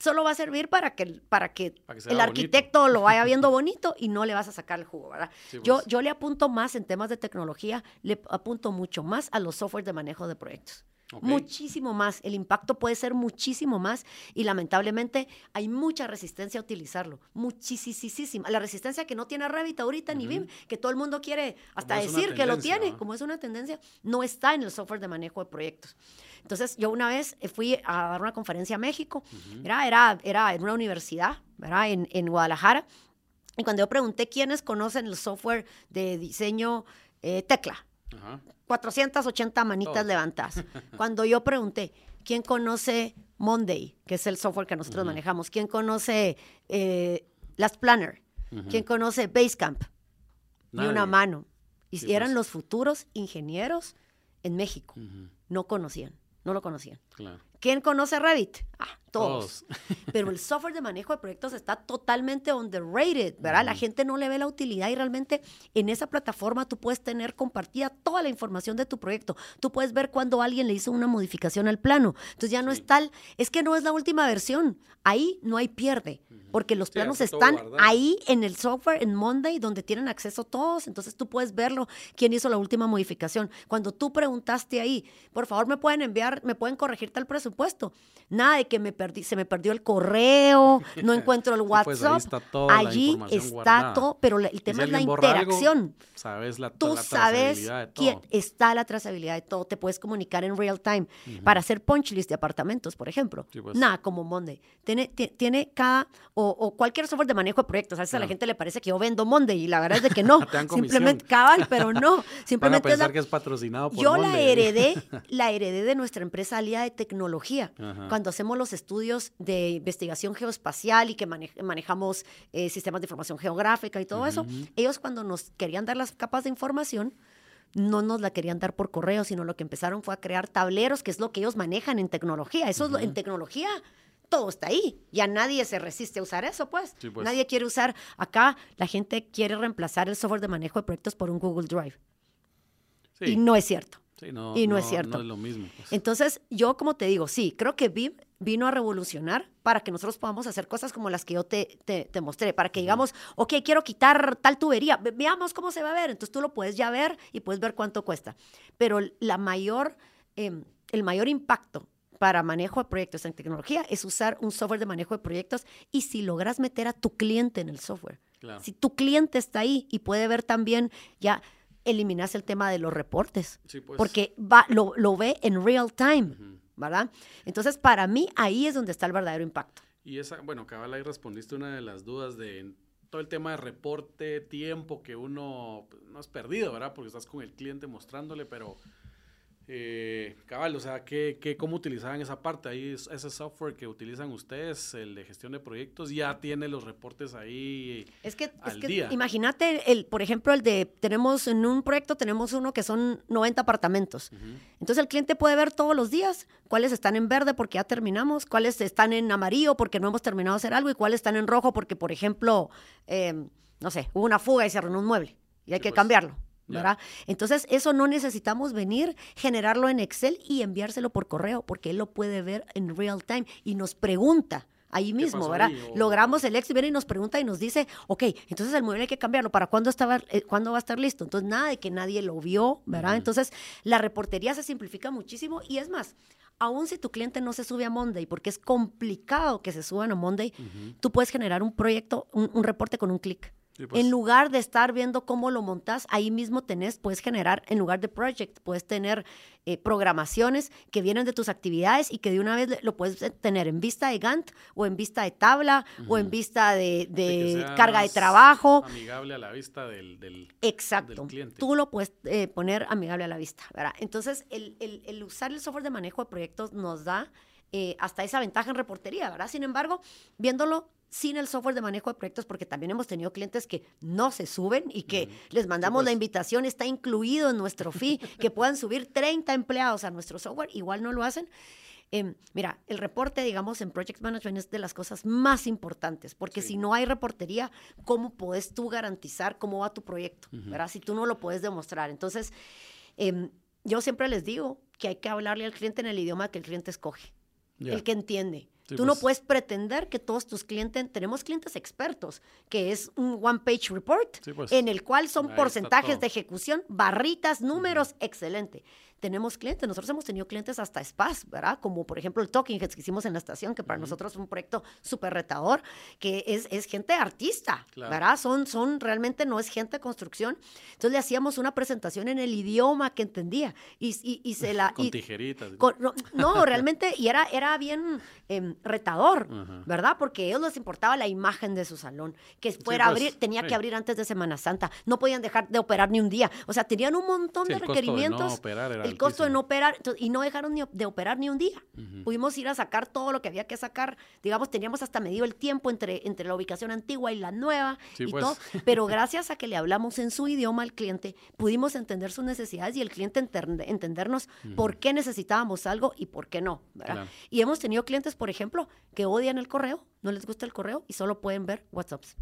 solo va a servir para que, para que, Para que sea el bonito. arquitecto lo vaya viendo bonito y no le vas a sacar el jugo, ¿verdad? Sí, yo, pues. yo le apunto más en temas de tecnología, le apunto mucho más a los softwares de manejo de proyectos. Muchísimo más. El impacto puede ser muchísimo más y lamentablemente hay mucha resistencia a utilizarlo. Muchísima. La resistencia que no tiene Revit ahorita ni BIM, que todo el mundo quiere hasta decir que lo tiene, como es una tendencia, no está en el software de manejo de proyectos. Entonces, yo una vez fui a dar una conferencia a México, era, era, era en una universidad, ¿verdad? En, en Guadalajara. Y cuando yo pregunté quiénes conocen el software de diseño eh, Tecla, Ajá. 480 manitas Todos. levantadas. Cuando yo pregunté, ¿quién conoce Monday, que es el software que nosotros manejamos? ¿Quién conoce eh, Last Planner? ¿Quién conoce Basecamp? Ni una Nadie. mano. Y eran pues. los futuros ingenieros en México. No conocían, no lo conocían. Claro. ¿Quién conoce Revit? Ah, todos. Todos. Pero el software de manejo de proyectos está totalmente underrated, ¿verdad? La gente no le ve la utilidad y realmente en esa plataforma tú puedes tener compartida toda la información de tu proyecto. Tú puedes ver cuando alguien le hizo una modificación al plano. Entonces ya no es tal, es que no es la última versión. Ahí no hay pierde, porque los Sí, planos están ahí en el software en Monday donde tienen acceso todos. Entonces tú puedes verlo quién hizo la última modificación. Cuando tú preguntaste ahí, por favor me pueden enviar, me pueden corregir tal presupuesto. Nada de que me perdí, se me perdió el correo, no encuentro el Sí, pues, ahí WhatsApp. está toda la Allí está todo, pero la- el si tema es la algo, interacción. sabes la, Tú la sabes quién todo. está la trazabilidad de todo. Te puedes comunicar en real time para hacer punch list de apartamentos, por ejemplo. Sí, pues. Nada como Monday. Tiene, ti- tiene cada, o, o cualquier software de manejo de proyectos. A veces a la gente le parece que yo vendo Monday y la verdad es de que no. Simplemente cabal, pero no. Van a Simplemente es pensar la- que es patrocinado por yo la heredé, la heredé de nuestra empresa Alía de Tecnología. Ajá. Cuando hacemos los estudios de investigación geoespacial y que mane- manejamos eh, sistemas de información geográfica y todo eso, ellos cuando nos querían dar las capas de información, no nos la querían dar por correo, sino lo que empezaron fue a crear tableros, que es lo que ellos manejan en tecnología. Eso es lo- en tecnología. Todo está ahí. Ya nadie se resiste a usar eso, pues. Sí, pues. Nadie quiere usar. Acá la gente quiere reemplazar el software de manejo de proyectos por un Google Drive. Sí, Y no es cierto. Sí, no, y no es cierto. No es lo mismo. pues. Entonces, yo como te digo, sí, creo que BIM vino a revolucionar para que nosotros podamos hacer cosas como las que yo te, te, te mostré, para que digamos, ok, quiero quitar tal tubería, ve- veamos cómo se va a ver. Entonces tú lo puedes ya ver y puedes ver cuánto cuesta. Pero la mayor, em, el mayor impacto para manejo de proyectos en tecnología es usar un software de manejo de proyectos y si logras meter a tu cliente en el software. Claro. Si tu cliente está ahí y puede ver también, ya eliminas el tema de los reportes Sí, pues. porque va, lo, lo ve en real time, ¿verdad? Entonces, para mí, ahí es donde está el verdadero impacto. Y esa, bueno, cabal, ahí respondiste una de las dudas de todo el tema de reporte, tiempo que uno pues, no has perdido, ¿verdad? Porque estás con el cliente mostrándole, pero eh, cabal, o sea, ¿qué, qué, ¿cómo utilizaban esa parte? Ahí es- ese software que utilizan ustedes, el de gestión de proyectos, ya tiene los reportes ahí. Es que, es Al que día. imagínate, el, por ejemplo, el de, tenemos en un proyecto, tenemos uno que son 90 apartamentos. Entonces el cliente puede ver todos los días cuáles están en verde porque ya terminamos, cuáles están en amarillo porque no hemos terminado de hacer algo y cuáles están en rojo porque, por ejemplo, eh, no sé, hubo una fuga y se arruinó un mueble y hay Sí, que pues. cambiarlo. Entonces, eso no necesitamos venir, generarlo en Excel y enviárselo por correo, porque él lo puede ver en real time y nos pregunta ahí mismo, ¿verdad? ahí? O- Logramos el éxito y viene y nos pregunta y nos dice, ok, entonces el mueble hay que cambiarlo, ¿para cuándo, estaba, eh, cuándo va a estar listo? Entonces, nada de que nadie lo vio, ¿verdad? Entonces, la reportería se simplifica muchísimo y es más, aún si tu cliente no se sube a Monday, porque es complicado que se suban a Monday, tú puedes generar un proyecto, un, un reporte con un clic. Sí, pues. En lugar de estar viendo cómo lo montas, ahí mismo tenés, puedes generar, en lugar de project, puedes tener eh, programaciones que vienen de tus actividades y que de una vez lo puedes tener en vista de Gantt o en vista de tabla o en vista de, carga de trabajo. Amigable a la vista del... del Exacto. del cliente. Tú lo puedes eh, poner amigable a la vista, ¿verdad? Entonces, el, el- el usar el software de manejo de proyectos nos da eh, hasta esa ventaja en reportería, ¿verdad? Sin embargo, viéndolo sin el software de manejo de proyectos, porque también hemos tenido clientes que no se suben y que les mandamos la pues. invitación, está incluido en nuestro fee, que puedan subir 30 empleados a nuestro software, igual no lo hacen. Em, mira, el reporte, digamos, en Project Management es de las cosas más importantes, porque Sí. si no hay reportería, ¿cómo puedes tú garantizar cómo va tu proyecto? ¿verdad? Si tú no lo puedes demostrar. Entonces, em, yo siempre les digo que hay que hablarle al cliente en el idioma que el cliente escoge. El que entiende. Sí, Tú no pues. puedes pretender que todos tus clientes, tenemos clientes expertos, que es un one-page report, Sí, pues. en el cual son Ahí porcentajes de ejecución, barritas, números, excelente. Tenemos clientes, nosotros hemos tenido clientes hasta spas, ¿verdad? Como por ejemplo el Talking Heads que hicimos en la estación, que para nosotros es un proyecto súper retador, que es, es gente artista, Claro. ¿verdad? Son, son, realmente no es gente de construcción. Entonces le hacíamos una presentación en el idioma que entendía y, y, y se la... Con y- tijeritas. con- no, no, realmente, y era, era bien em, retador. ¿verdad? Porque a ellos les importaba la imagen de su salón, que fuera pues, abrir, tenía sí. que abrir antes de Semana Santa, no podían dejar de operar ni un día, o sea, tenían un montón Sí, de costo de no requerimientos, operar era el costo de no operar, y no dejaron ni de operar ni un día. Pudimos ir a sacar todo lo que había que sacar, digamos, teníamos hasta medido el tiempo entre, entre la ubicación antigua y la nueva Sí, y pues. todo, pero gracias a que le hablamos en su idioma al cliente, pudimos entender sus necesidades y el cliente entendernos por qué necesitábamos algo y por qué no. ¿verdad? Claro. Y hemos tenido clientes, por ejemplo, que odian el correo, no les gusta el correo y solo pueden ver WhatsApps.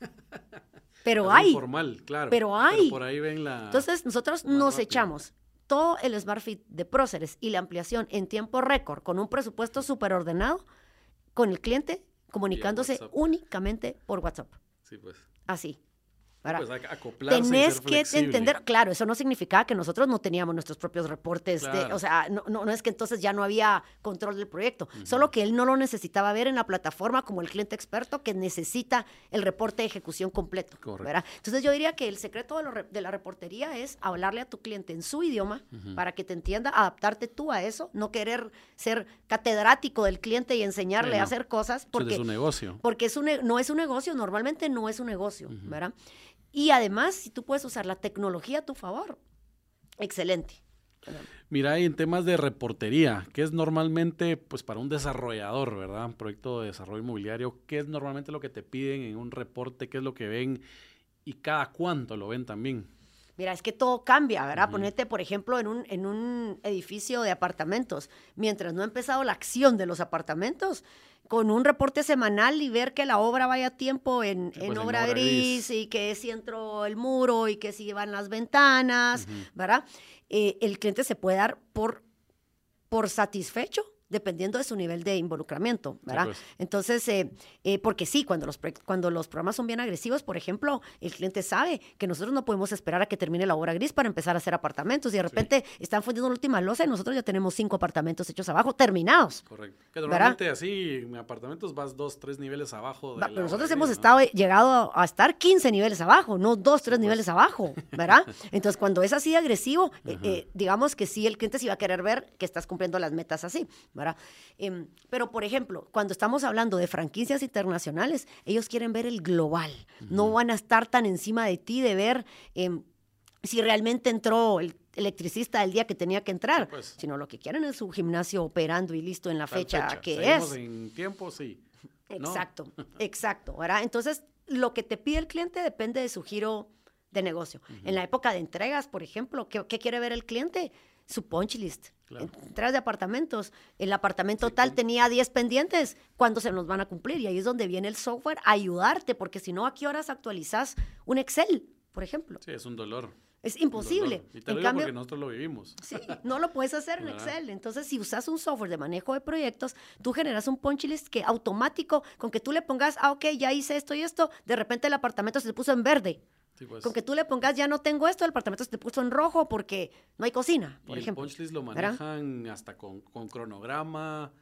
Pero Algo hay. informal, claro. pero hay. por ahí ven la. Entonces, nosotros nos rápido. echamos todo el Smart Fit de Próceres y la ampliación en tiempo récord con un presupuesto súper ordenado con el cliente comunicándose únicamente por WhatsApp. Sí, pues. Así. Pues, acoplarse y Tenés ser que flexible. entender, claro, eso no significaba que nosotros no teníamos nuestros propios reportes, de- o sea, no, no, no es que entonces ya no había control del proyecto, solo que él no lo necesitaba ver en la plataforma como el cliente experto que necesita el reporte de ejecución completo. Correcto. ¿verdad? Entonces yo diría que el secreto de, lo re- de la reportería es hablarle a tu cliente en su idioma para que te entienda, adaptarte tú a eso, no querer ser catedrático del cliente y enseñarle a hacer cosas porque es un negocio. porque es un, no es un negocio, normalmente no es un negocio, ¿verdad? Y además, si tú puedes usar la tecnología a tu favor, excelente. Mira, y en temas de reportería, ¿qué es normalmente, pues para un desarrollador, ¿verdad? Un proyecto de desarrollo inmobiliario, ¿qué es normalmente lo que te piden en un reporte? ¿Qué es lo que ven? Y cada cuánto lo ven también. Mira, es que todo cambia, ¿verdad? Ponete, por ejemplo, en un, en un edificio de apartamentos. Mientras no ha empezado la acción de los apartamentos, con un reporte semanal y ver que la obra vaya a tiempo en, Sí, en pues, en obra gris. y que si entró el muro y que si van las ventanas, ¿verdad? Eh, el cliente se puede dar por, por satisfecho dependiendo de su nivel de involucramiento, ¿verdad? pues. Entonces, eh, eh, porque sí, cuando los, cuando los programas son bien agresivos, por ejemplo, el cliente sabe que nosotros no podemos esperar a que termine la obra gris para empezar a hacer apartamentos y de repente están fundiendo la última losa y nosotros ya tenemos cinco apartamentos hechos abajo, terminados. Correcto. Que ¿Verdad? normalmente así, en apartamentos vas dos, tres niveles abajo. de Va, la Pero nosotros hemos estado, llegado a estar 15 niveles abajo, no dos, tres pues. niveles abajo, ¿verdad? Entonces, cuando es así agresivo, eh, eh, digamos que sí, el cliente sí va a querer ver que estás cumpliendo las metas así, ¿verdad? Em, pero, por ejemplo, cuando estamos hablando de franquicias internacionales, ellos quieren ver el global, no van a estar tan encima de ti de ver em, si realmente entró el electricista el día que tenía que entrar, pues. sino lo que quieren es su gimnasio operando y listo en la Tal fecha, que Seguimos es. en tiempo, sí. ¿no? Exacto, exacto, ¿verdad? Entonces, lo que te pide el cliente depende de su giro de negocio. En la época de entregas, por ejemplo, ¿qué, qué quiere ver el cliente? Su punch list. Claro. Entregas de apartamentos. El apartamento Sí, tal tenía 10 pendientes. ¿Cuándo se nos van a cumplir? Y ahí es donde viene el software a ayudarte, porque si no, ¿a qué horas actualizas un Excel, por ejemplo? Sí, es un dolor. Es imposible. Y te En lo digo cambio, porque nosotros lo vivimos. Sí, no lo puedes hacer en. Excel. Entonces, si usas un software de manejo de proyectos, tú generas un punch list que automático, con que tú le pongas, ah, ok, ya hice esto y esto, de repente el apartamento se te puso en verde. Sí, pues. Con que tú le pongas, ya no tengo esto, el apartamento se te puso en rojo porque no hay cocina, por y ejemplo. el lo ¿verdad? manejan hasta con, con cronograma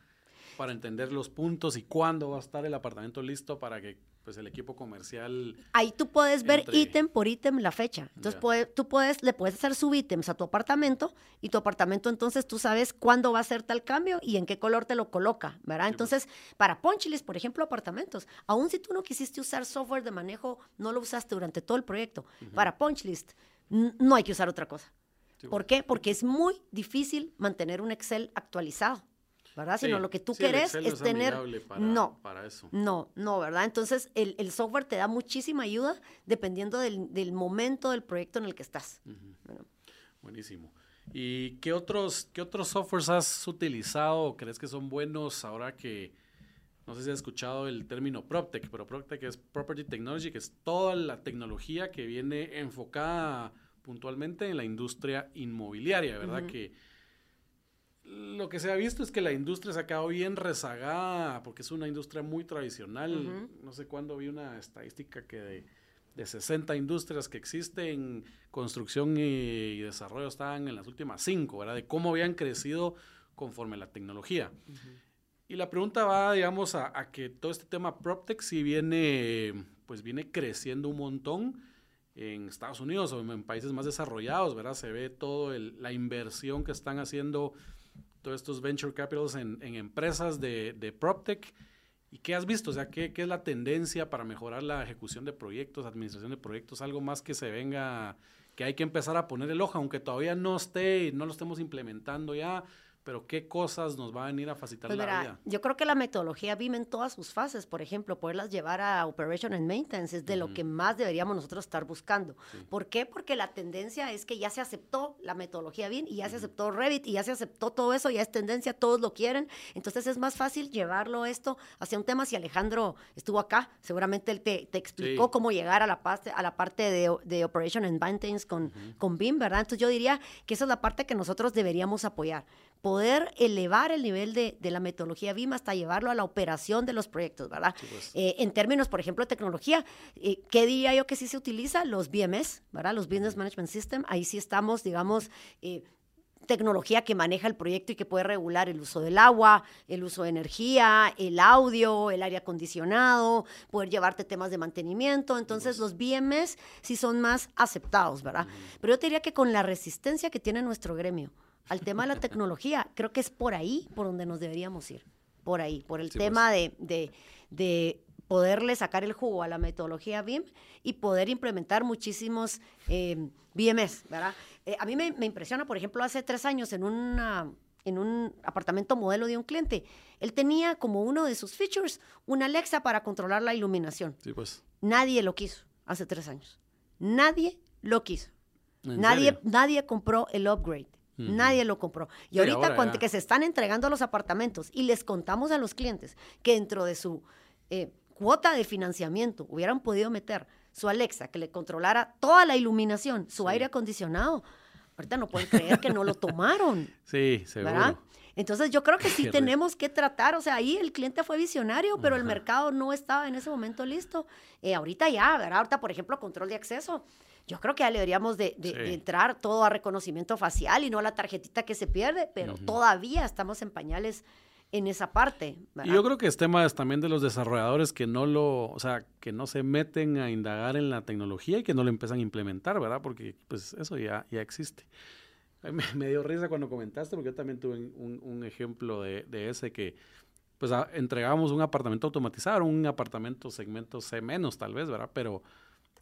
para entender los puntos y cuándo va a estar el apartamento listo para que pues el equipo comercial Ahí tú puedes ver Entre- ítem por ítem la fecha. Entonces puede- tú puedes, le puedes hacer subítems a tu apartamento y tu apartamento entonces tú sabes cuándo va a ser tal cambio y en qué color te lo coloca, ¿verdad? pues. Entonces, para Punchlist, por ejemplo, apartamentos, aun si tú no quisiste usar software de manejo, no lo usaste durante todo el proyecto, para Punchlist n- no hay que usar otra cosa. Sí, ¿Por qué? Porque es muy difícil mantener un Excel actualizado, ¿verdad? Sino lo que tú sí, querés es tener... para, no, para eso. no, no, ¿verdad? Entonces, el, el software te da muchísima ayuda dependiendo del, del momento del proyecto en el que estás. Bueno, Buenísimo. ¿Y qué otros, qué otros softwares has utilizado o crees que son buenos ahora que, no sé si has escuchado el término PropTech, pero PropTech es Property Technology, que es toda la tecnología que viene enfocada puntualmente en la industria inmobiliaria, ¿verdad? Que lo que se ha visto es que la industria se ha quedado bien rezagada porque es una industria muy tradicional. No sé cuándo vi una estadística que de, de 60 industrias que existen, construcción y, desarrollo estaban en las últimas 5, ¿verdad? De cómo habían crecido conforme la tecnología. Y la pregunta va, digamos, a, que todo este tema PropTech si viene, pues viene creciendo un montón en Estados Unidos o en, países más desarrollados, ¿verdad? Se ve toda la inversión que están haciendo todos estos venture capitals en, empresas de, de PropTech. ¿Y qué has visto? O sea, ¿qué, ¿qué, es la tendencia para mejorar la ejecución de proyectos, administración de proyectos? Algo más que se venga, que hay que empezar a poner el ojo, aunque todavía no esté, no lo estemos implementando ya, pero qué cosas nos va a venir a facilitar pues la vida. Yo creo que la metodología BIM en todas sus fases, por ejemplo, poderlas llevar a Operation and Maintenance es de lo que más deberíamos nosotros estar buscando. ¿Por qué? Porque la tendencia es que ya se aceptó la metodología BIM y ya se aceptó Revit y ya se aceptó todo eso, ya es tendencia, todos lo quieren. Entonces es más fácil llevarlo esto hacia un tema. Si Alejandro estuvo acá, seguramente él te, explicó cómo llegar a la parte, a la parte de, de Operation and Maintenance con, con BIM, ¿verdad? Entonces yo diría que esa es la parte que nosotros deberíamos apoyar poder elevar el nivel de, la metodología BIM hasta llevarlo a la operación de los proyectos, ¿verdad? Pues. Eh, en términos, por ejemplo, de tecnología, eh, ¿qué diría yo que sí se utiliza? Los BMS, ¿verdad? Los Business Management System, ahí sí estamos, digamos, eh, tecnología que maneja el proyecto y que puede regular el uso del agua, el uso de energía, el audio, el aire acondicionado, poder llevarte temas de mantenimiento. Entonces, los BMS sí son más aceptados, ¿verdad? Pero yo te diría que con la resistencia que tiene nuestro gremio, al tema de la tecnología. Creo que es por ahí por donde nos deberíamos ir, por ahí, por el tema pues. de, de, poderle sacar el jugo a la metodología BIM y poder implementar muchísimos eh, BMS, ¿verdad? Eh, a mí me, impresiona, por ejemplo, hace tres años en una en un apartamento modelo de un cliente. Él tenía como uno de sus features una Alexa para controlar la iluminación. Sí, pues. Nadie lo quiso hace tres años. Nadie lo quiso. Nadie, nadie compró el upgrade. Nadie lo compró. Y ahorita cuando que se están entregando los apartamentos y les contamos a los clientes que dentro de su eh, cuota de financiamiento hubieran podido meter su Alexa, que le controlara toda la iluminación, su aire acondicionado, ahorita no pueden creer que no lo tomaron. Sí, seguro. Entonces yo creo que sí tenemos que tratar, o sea, ahí el cliente fue visionario, pero el mercado no estaba en ese momento listo. Eh, ahorita ya, ¿verdad? Ahorita, por ejemplo, control de acceso yo creo que ya le deberíamos de, entrar todo a reconocimiento facial y no a la tarjetita que se pierde, pero todavía estamos en pañales en esa parte. Y yo creo que es tema también de los desarrolladores que no lo, o sea, que no se meten a indagar en la tecnología y que no lo empiezan a implementar, ¿verdad? Porque pues eso ya, ya existe. Me, dio risa cuando comentaste, porque yo también tuve un, ejemplo de, ese que pues entregamos un apartamento automatizado, un apartamento segmento C menos tal vez, ¿verdad? Pero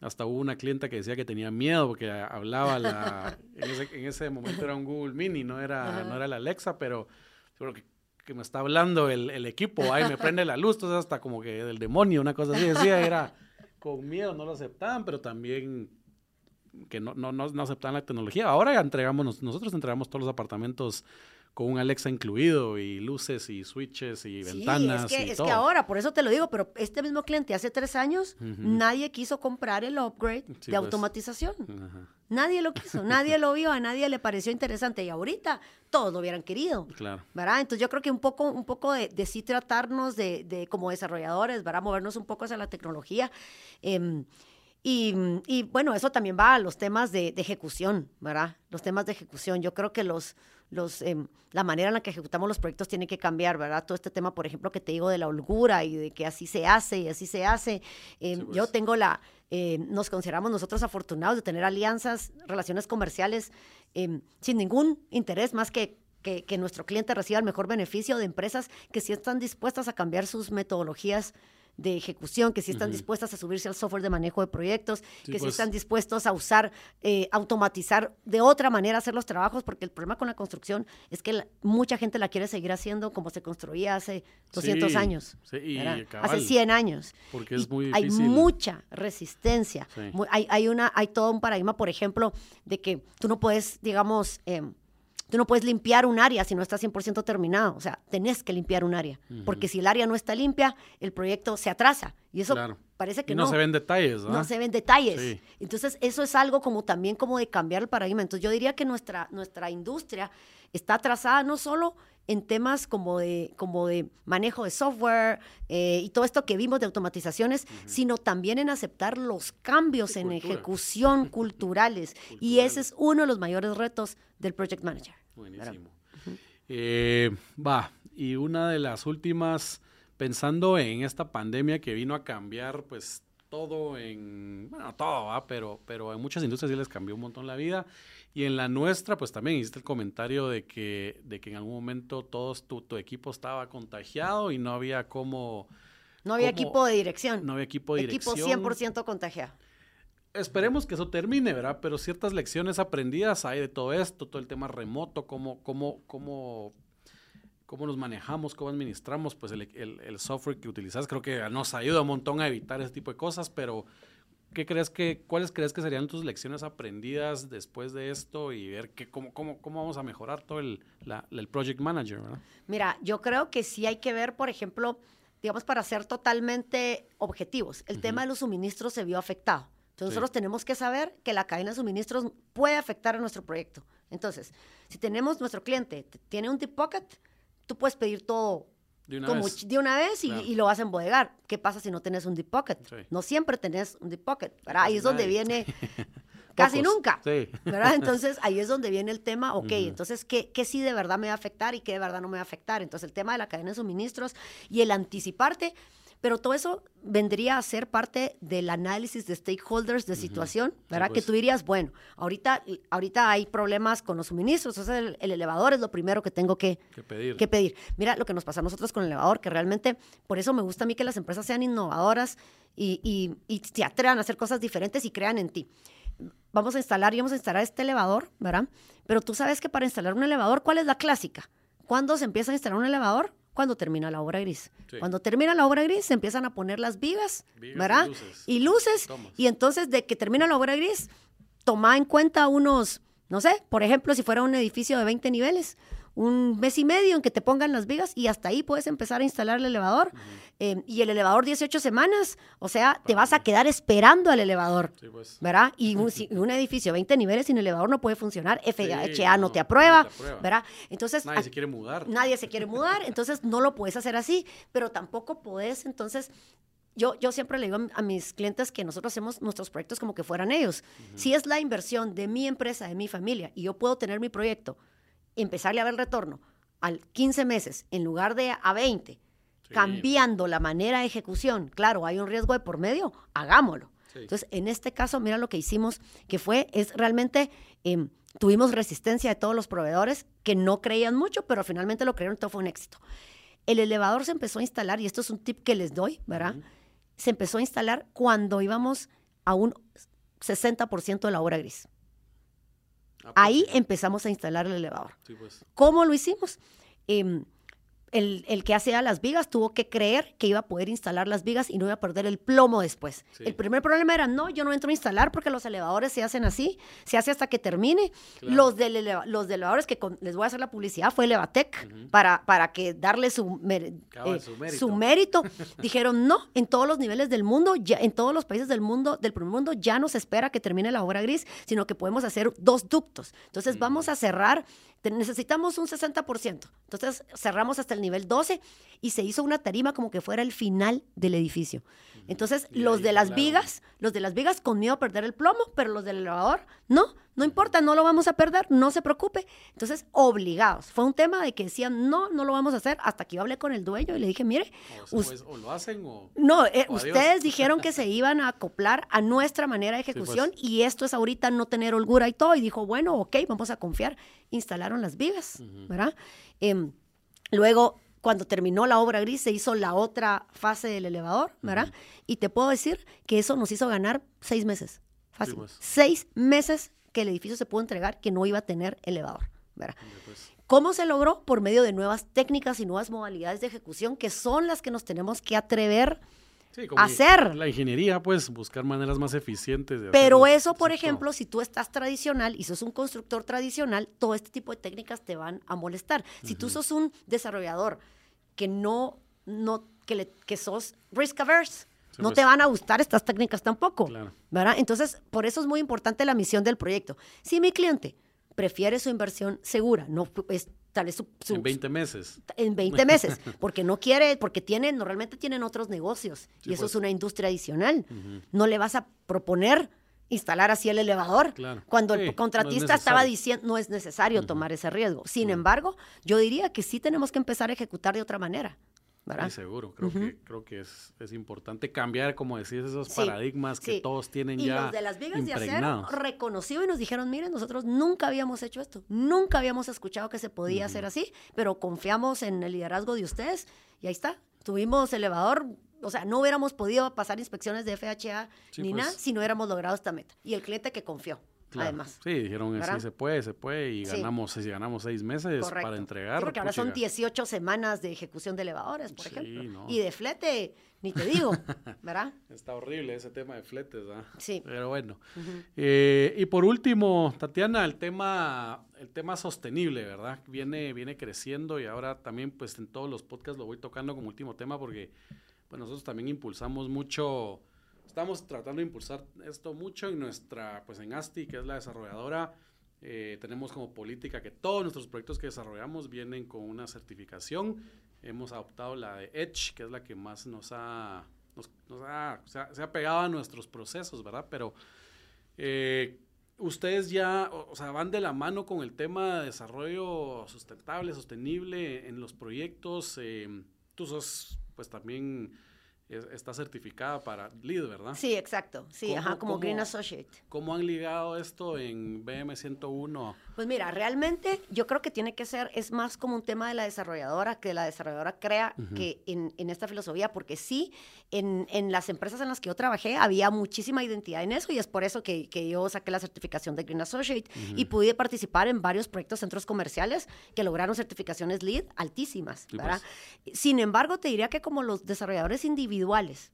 hasta hubo una clienta que decía que tenía miedo porque hablaba la... en, ese, momento era un Google Mini, no era, no era la Alexa, pero, pero que, me está hablando el, el, equipo, ahí me prende la luz, entonces hasta como que del demonio, una cosa así decía, era con miedo, no lo aceptaban, pero también que no, no, no, no aceptaban la tecnología. Ahora entregamos, nosotros entregamos todos los apartamentos con un Alexa incluido y luces y switches y ventanas. Es que, y es que ahora, por eso te lo digo, pero este mismo cliente hace tres años, nadie quiso comprar el upgrade de pues. automatización. Nadie lo quiso, nadie lo vio, a nadie le pareció interesante y ahorita todos lo hubieran querido. Claro. ¿Verdad? Entonces yo creo que un poco, un poco de, de sí tratarnos de, de, como desarrolladores, ¿verdad? Movernos un poco hacia la tecnología. Eh, y, y, bueno, eso también va a los temas de, de, ejecución, ¿verdad? Los temas de ejecución. Yo creo que los, los, em, la manera en la que ejecutamos los proyectos tiene que cambiar, ¿verdad? Todo este tema, por ejemplo, que te digo de la holgura y de que así se hace y así se hace. Em, yo pues. tengo la, eh, nos consideramos nosotros afortunados de tener alianzas, relaciones comerciales em, sin ningún interés más que que, que, nuestro cliente reciba el mejor beneficio de empresas que sí están dispuestas a cambiar sus metodologías de ejecución, que si están dispuestas a subirse al software de manejo de proyectos, que si pues. están dispuestos a usar, eh, automatizar de otra manera hacer los trabajos, porque el problema con la construcción es que mucha gente la quiere seguir haciendo como se construía hace 200 años, hace 100 años. Porque es muy Hay mucha resistencia. hay, hay, una, hay todo un paradigma, por ejemplo, de que tú no puedes, digamos, eh, Tú no puedes limpiar un área si no está 100% terminado. O sea, tenés que limpiar un área. Porque si el área no está limpia, el proyecto se atrasa. Y eso parece que y no. se ven detalles, ¿no? No se ven detalles. Entonces, eso es algo como también como de cambiar el paradigma. Entonces, yo diría que nuestra, nuestra industria está trazada no solo en temas como de, como de manejo de software eh, y todo esto que vimos de automatizaciones, sino también en aceptar los cambios en ejecución culturales. Y ese es uno de los mayores retos del Project Manager. Buenísimo. Eh, va, y una de las últimas, pensando en esta pandemia que vino a cambiar, pues todo en, bueno, todo, ¿va? Pero, pero en muchas industrias sí les cambió un montón la vida. Y en la nuestra, pues también hiciste el comentario de que, de que en algún momento todos tu, tu equipo estaba contagiado y no había cómo... No había equipo de dirección. No había equipo de dirección. Equipo 100% contagiado. Esperemos que eso termine, ¿verdad? Pero ciertas lecciones aprendidas hay de todo esto, todo el tema remoto, cómo, cómo, cómo, cómo nos manejamos, cómo administramos, pues el, el, el software que utilizas creo que nos ayuda un montón a evitar ese tipo de cosas, pero ¿qué crees que, cuáles crees que serían tus lecciones aprendidas después de esto y ver que, cómo, cómo, cómo vamos a mejorar todo el, la, el project manager? ¿verdad? Mira, yo creo que sí hay que ver, por ejemplo, digamos, para ser totalmente objetivos, el uh -huh. tema de los suministros se vio afectado. Entonces sí. nosotros tenemos que saber que la cadena de suministros puede afectar a nuestro proyecto. Entonces, si tenemos nuestro cliente, tiene un deep pocket, tú puedes pedir todo de una como vez. de una vez y, Claro. y lo vas a embodegar. ¿Qué pasa si no tenés un deep pocket? Sí. No siempre tenés un deep pocket. ¿verdad? Ahí es donde viene casi Pocos. nunca. Sí. ¿verdad? Entonces ahí es donde viene el tema, ok, entonces ¿qué, ¿qué sí de verdad me va a afectar y qué de verdad no me va a afectar? Entonces el tema de la cadena de suministros y el anticiparte, pero todo eso vendría a ser parte del análisis de stakeholders de situación, ¿verdad? pues. Que tú dirías, bueno, ahorita, ahorita hay problemas con los suministros, entonces el, el elevador es lo primero que tengo que, Que pedir. que pedir. Mira lo que nos pasa a nosotros con el elevador, que realmente por eso me gusta a mí que las empresas sean innovadoras y, y, y se atrevan a hacer cosas diferentes y crean en ti. Vamos a instalar y vamos a instalar este elevador, ¿verdad? Pero tú sabes que para instalar un elevador, ¿cuál es la clásica? ¿Cuándo se empieza a instalar un elevador? Cuando termina la obra gris. Sí. Cuando termina la obra gris, se empiezan a poner las vigas, Vigas y ¿verdad? luces. Y luces. Y entonces, de que termina la obra gris, toma en cuenta unos, no sé, por ejemplo, si fuera un edificio de 20 niveles, un mes y medio en que te pongan las vigas y hasta ahí puedes empezar a instalar el elevador. Eh, y el elevador 18 semanas, o sea, te vas a quedar esperando al elevador. Sí, pues. ¿Verdad? Y un, si- un edificio de 20 niveles sin elevador no puede funcionar. FHA Sí, no, no, te aprueba, no te aprueba. ¿verdad? Entonces, Nadie a- se quiere mudar. nadie se quiere mudar, entonces no lo puedes hacer así, pero tampoco puedes, entonces, yo, yo siempre le digo a, a mis clientes que nosotros hacemos nuestros proyectos como que fueran ellos. Si es la inversión de mi empresa, de mi familia, y yo puedo tener mi proyecto, empezarle a ver retorno al 15 meses en lugar de a 20, Sí. cambiando la manera de ejecución, claro, hay un riesgo de por medio, hagámoslo. Sí. Entonces, en este caso, mira lo que hicimos, que fue, es realmente, em, tuvimos resistencia de todos los proveedores que no creían mucho, pero finalmente lo creyeron, todo fue un éxito. El elevador se empezó a instalar, y esto es un tip que les doy, ¿verdad? Se empezó a instalar cuando íbamos a un 60% de la obra gris. Ahí empezamos a instalar el elevador. Sí, pues. ¿Cómo lo hicimos? Em, el, el que hacía las vigas tuvo que creer que iba a poder instalar las vigas y no iba a perder el plomo después. Sí. El primer problema era, no, yo no entro a instalar porque los elevadores se hacen así, se hace hasta que termine. Claro. Los, eleva- los de elevadores que con- les voy a hacer la publicidad fue Elevatec para, para que darle su, mer- Cabal, eh, su mérito. su mérito. Dijeron, no, en todos los niveles del mundo, ya, en todos los países del mundo, del primer mundo, ya no se espera que termine la obra gris, sino que podemos hacer dos ductos. Entonces vamos a cerrar, necesitamos un 60%. Entonces cerramos hasta el nivel 12 y se hizo una tarima como que fuera el final del edificio. Entonces los de las vigas, los de las vigas con miedo a perder el plomo, pero los del elevador, no, no importa, no lo vamos a perder, no se preocupe. Entonces, obligados. Fue un tema de que decían, no, no lo vamos a hacer, hasta que yo hablé con el dueño y le dije, mire, O, pues, o lo hacen o. no, eh, O adiós. ustedes dijeron que se iban a acoplar a nuestra manera de pues. ejecución y esto es ahorita no tener holgura y todo. Y dijo, bueno, ok, vamos a confiar. Instalaron las vigas, ¿verdad? Em, luego, cuando terminó la obra gris, se hizo la otra fase del elevador, ¿verdad? Y te puedo decir que eso nos hizo ganar seis meses. Fácil. pues. Seis meses que el edificio se pudo entregar que no iba a tener elevador, ¿verdad? Pues. ¿Cómo se logró? Por medio de nuevas técnicas y nuevas modalidades de ejecución que son las que nos tenemos que atrever Sí, como hacer. La ingeniería, pues, buscar maneras más eficientes de Pero hacerlo. eso, por Sí, ejemplo, si tú estás tradicional y sos un constructor tradicional, todo este tipo de técnicas te van a molestar. Si tú sos un desarrollador que no, no que, le- que sos risk averse, Sí, no pues. te van a gustar estas técnicas tampoco. Claro. ¿verdad? Entonces, por eso es muy importante la misión del proyecto. Si mi cliente prefiere su inversión segura, no es tal vez su, su- en 20 meses. en 20 meses, porque no quiere, porque tienen, normalmente tienen otros negocios Sí, y eso pues. es una industria adicional. No le vas a proponer instalar así el elevador Claro. cuando Sí, no el es contratista estaba diciendo no es necesario tomar ese riesgo. Sin embargo, yo diría que sí tenemos que empezar a ejecutar de otra manera. ¿Verdad? Sí, seguro. Creo que, creo que es, es importante cambiar, como decís, esos Sí, paradigmas que sí. todos tienen y ya los de las vigas de acero reconoció y nos dijeron, miren, nosotros nunca habíamos hecho esto, nunca habíamos escuchado que se podía hacer así, pero confiamos en el liderazgo de ustedes y ahí está. Tuvimos elevador, o sea, no hubiéramos podido pasar inspecciones de FHA Sí, ni pues. nada si no hubiéramos logrado esta meta. Y el cliente que confió, Claro. además. Sí, dijeron, ¿Verdad? sí, se puede, se puede, y Sí. ganamos, si ganamos seis meses Correcto. para entregar. Sí, porque ahora son puchiga. 18 semanas de ejecución de elevadores, por Sí, ejemplo. no. Y de flete, ni te digo, ¿verdad? Está horrible ese tema de fletes, ¿ah? Sí. Pero bueno. Eh, y por último, Tatiana, el tema, el tema sostenible, ¿verdad? Viene, viene creciendo y ahora también, pues en todos los podcasts lo voy tocando como último tema porque pues, nosotros también impulsamos mucho, estamos tratando de impulsar esto mucho en nuestra, pues en ASTI, que es la desarrolladora. eh, tenemos como política que todos nuestros proyectos que desarrollamos vienen con una certificación. Hemos adoptado la de Edge, que es la que más nos ha, se, ha, pegado a nuestros procesos, ¿verdad? Pero eh, ustedes ya, o, o sea, van de la mano con el tema de desarrollo sustentable, sostenible en los proyectos. eh, tú sos, pues también es- estás certificada para LEED, ¿verdad? Sí, exacto. Sí, ¿Cómo- ajá, como Green Associate. ¿Cómo han ligado esto en BM 101? Pues mira, realmente yo creo que tiene que ser, es más como un tema de la desarrolladora, que la desarrolladora crea que en, en esta filosofía, porque sí, en, en las empresas en las que yo trabajé había muchísima identidad en eso y es por eso que, que yo saqué la certificación de Green Associate y pude participar en varios proyectos centros comerciales que lograron certificaciones LEED altísimas, ¿verdad? Sin embargo, te diría que como los desarrolladores individuales,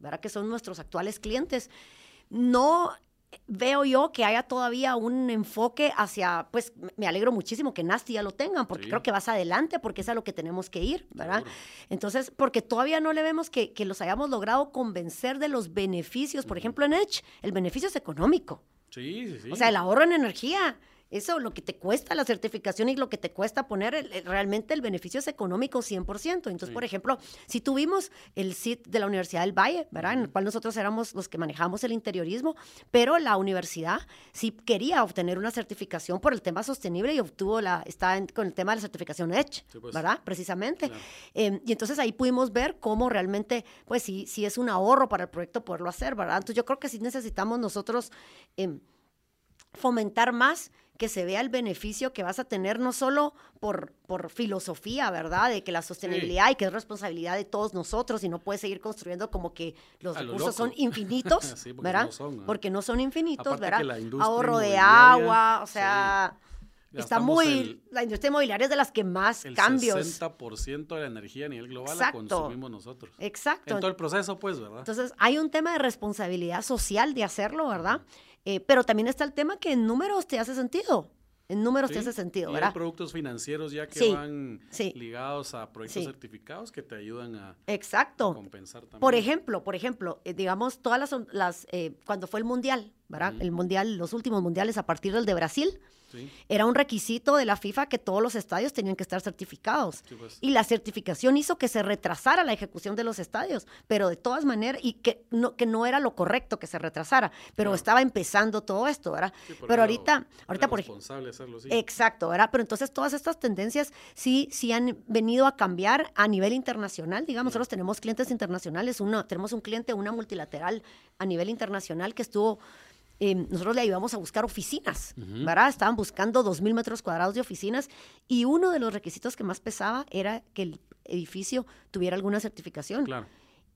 ¿verdad? Que son nuestros actuales clientes, no veo yo que haya todavía un enfoque hacia, pues me- alegro muchísimo que Nasty ya lo tengan, porque Sí. creo que vas adelante, porque es a lo que tenemos que ir, ¿verdad? Entonces, porque todavía no le vemos que, que los hayamos logrado convencer de los beneficios. Por ejemplo, en Edge, el beneficio es económico. Sí, sí, sí. O sea, el ahorro en energía. Eso, lo que te cuesta la certificación y lo que te cuesta poner, el- realmente el beneficio es económico 100%. Entonces, Sí. por ejemplo, si tuvimos el SIT de la Universidad del Valle, ¿verdad? En el cual nosotros éramos los que manejamos el interiorismo, pero la universidad sí quería obtener una certificación por el tema sostenible y obtuvo la, está en- con el tema de la certificación EDGE, Sí, pues. ¿verdad? Precisamente. Claro. Eh, y entonces ahí pudimos ver cómo realmente, pues sí, sí es un ahorro para el proyecto poderlo hacer, ¿verdad? Entonces yo creo que sí necesitamos nosotros em, fomentar más que se vea el beneficio que vas a tener no solo por, por filosofía, ¿verdad? De que la sostenibilidad y que es responsabilidad de todos nosotros y no puedes seguir construyendo como que los A lo recursos son infinitos, Sí, porque ¿verdad? no son, ¿ah? Porque no son infinitos, Aparte ¿verdad? la Ahorro de agua, o sí. sea, está muy... el- la industria inmobiliaria es de las que más el cambios... 60% de la energía a nivel global la Exacto. consumimos nosotros. Exacto. En todo el proceso, pues, ¿verdad? Entonces, hay un tema de responsabilidad social de hacerlo, ¿verdad? Eh, pero también está el tema que en números te hace sentido. En números te hace sentido, y hay ¿verdad? productos financieros ya que Sí, van sí. ligados a proyectos certificados que te ayudan a Exacto. compensar también. Por ejemplo, por ejemplo, eh, digamos, todas las, las eh, cuando fue el mundial, ¿verdad? El mundial, los últimos mundiales a partir del de Brasil, Sí, era un requisito de la FIFA que todos los estadios tenían que estar certificados. sí, pues. Y la certificación hizo que se retrasara la ejecución de los estadios, pero de todas maneras, y que no, que no era lo correcto que se retrasara, pero Claro. estaba empezando todo esto, ¿verdad? Sí, pero era ahorita, ahorita por ejemplo. Exacto, ¿verdad? Pero entonces todas estas tendencias sí, sí han venido a cambiar a nivel internacional. Digamos, nosotros tenemos clientes internacionales, una, tenemos un cliente, una multilateral a nivel internacional que estuvo, eh, nosotros le ayudamos a buscar oficinas, ¿verdad? Estaban buscando dos mil metros cuadrados de oficinas y uno de los requisitos que más pesaba era que el edificio tuviera alguna certificación. Claro,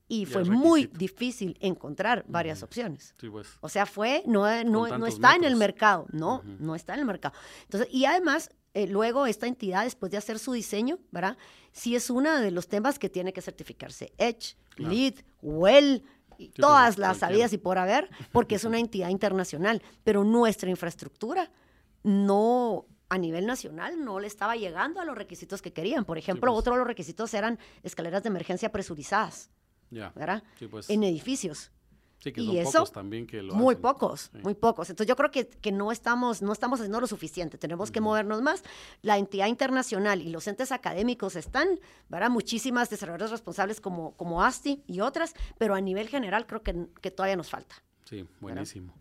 Y fue muy difícil encontrar varias opciones. sí, pues. O sea, fue, no, no, no está en el mercado, no, no está en el mercado. Entonces, y además, eh, luego esta entidad, después de hacer su diseño, ¿verdad? Sí es uno de los temas que tiene que certificarse. Edge, Claro. LEED, WELL, todas las sabidas y por haber, porque es una entidad internacional. Pero nuestra infraestructura no a nivel nacional no le estaba llegando a los requisitos que querían. Por ejemplo, pues. otro de los requisitos eran escaleras de emergencia presurizadas, Ya. ¿verdad? Sí, pues. En edificios. Sí, que y son eso, pocos también que lo muy hacen. pocos, Sí. muy pocos. Entonces yo creo que, que no, estamos, no estamos haciendo lo suficiente, tenemos que movernos más. La entidad internacional y los entes académicos están, ¿verdad? Muchísimas desarrolladores responsables como, como ASTI y otras, pero a nivel general creo que, que todavía nos falta. Sí, buenísimo.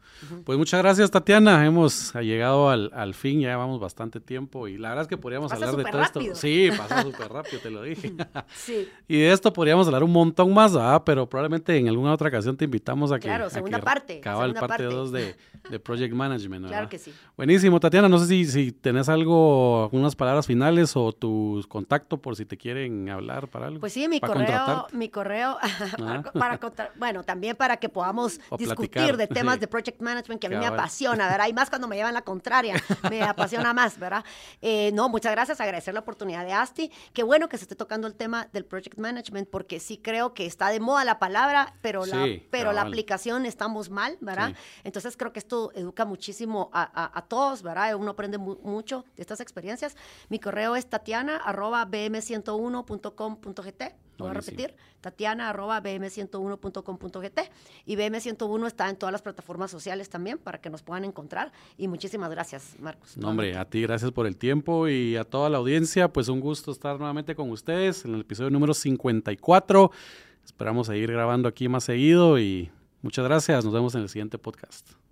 Pues muchas gracias, Tatiana. Hemos llegado al, al fin, ya llevamos bastante tiempo y la verdad es que podríamos Pasa hablar de todo rápido. esto. Sí, pasa súper rápido, te lo dije. Sí. y de esto podríamos hablar un montón más, ¿verdad? pero probablemente en alguna otra ocasión te invitamos a que. Claro, a segunda que parte, Cabal, segunda parte parte. 2 de, de Project Management. ¿verdad? Claro que sí. Buenísimo, Tatiana. No sé si, si tenés algo, algunas palabras finales o tu contacto por si te quieren hablar para algo. Pues sí, mi correo, mi correo, para, Ah. para bueno, también para que podamos O discutir platicar, de temas sí. de project management que a mí me apasiona, ¿verdad? Y más cuando me llevan la contraria, me apasiona más, ¿verdad? Eh, no, muchas gracias, agradecer la oportunidad de Asti. Qué bueno que se esté tocando el tema del project management, porque sí creo que está de moda la palabra, pero, la, pero la aplicación estamos mal, ¿verdad? Sí. Entonces creo que esto educa muchísimo a, a- a todos, ¿verdad? Uno aprende mu- mucho de estas experiencias. Mi correo es tatiana arroba bm101.com.gt. Voy a repetir, tatiana arroba bm101.com.gt. Y BM101 está en todas las plataformas sociales también para que nos puedan encontrar. Y muchísimas gracias, Marcos. No, hombre, a ti gracias por el tiempo y a toda la audiencia, pues un gusto estar nuevamente con ustedes en el episodio número 54. Esperamos seguir grabando aquí más seguido y muchas gracias. Nos vemos en el siguiente podcast.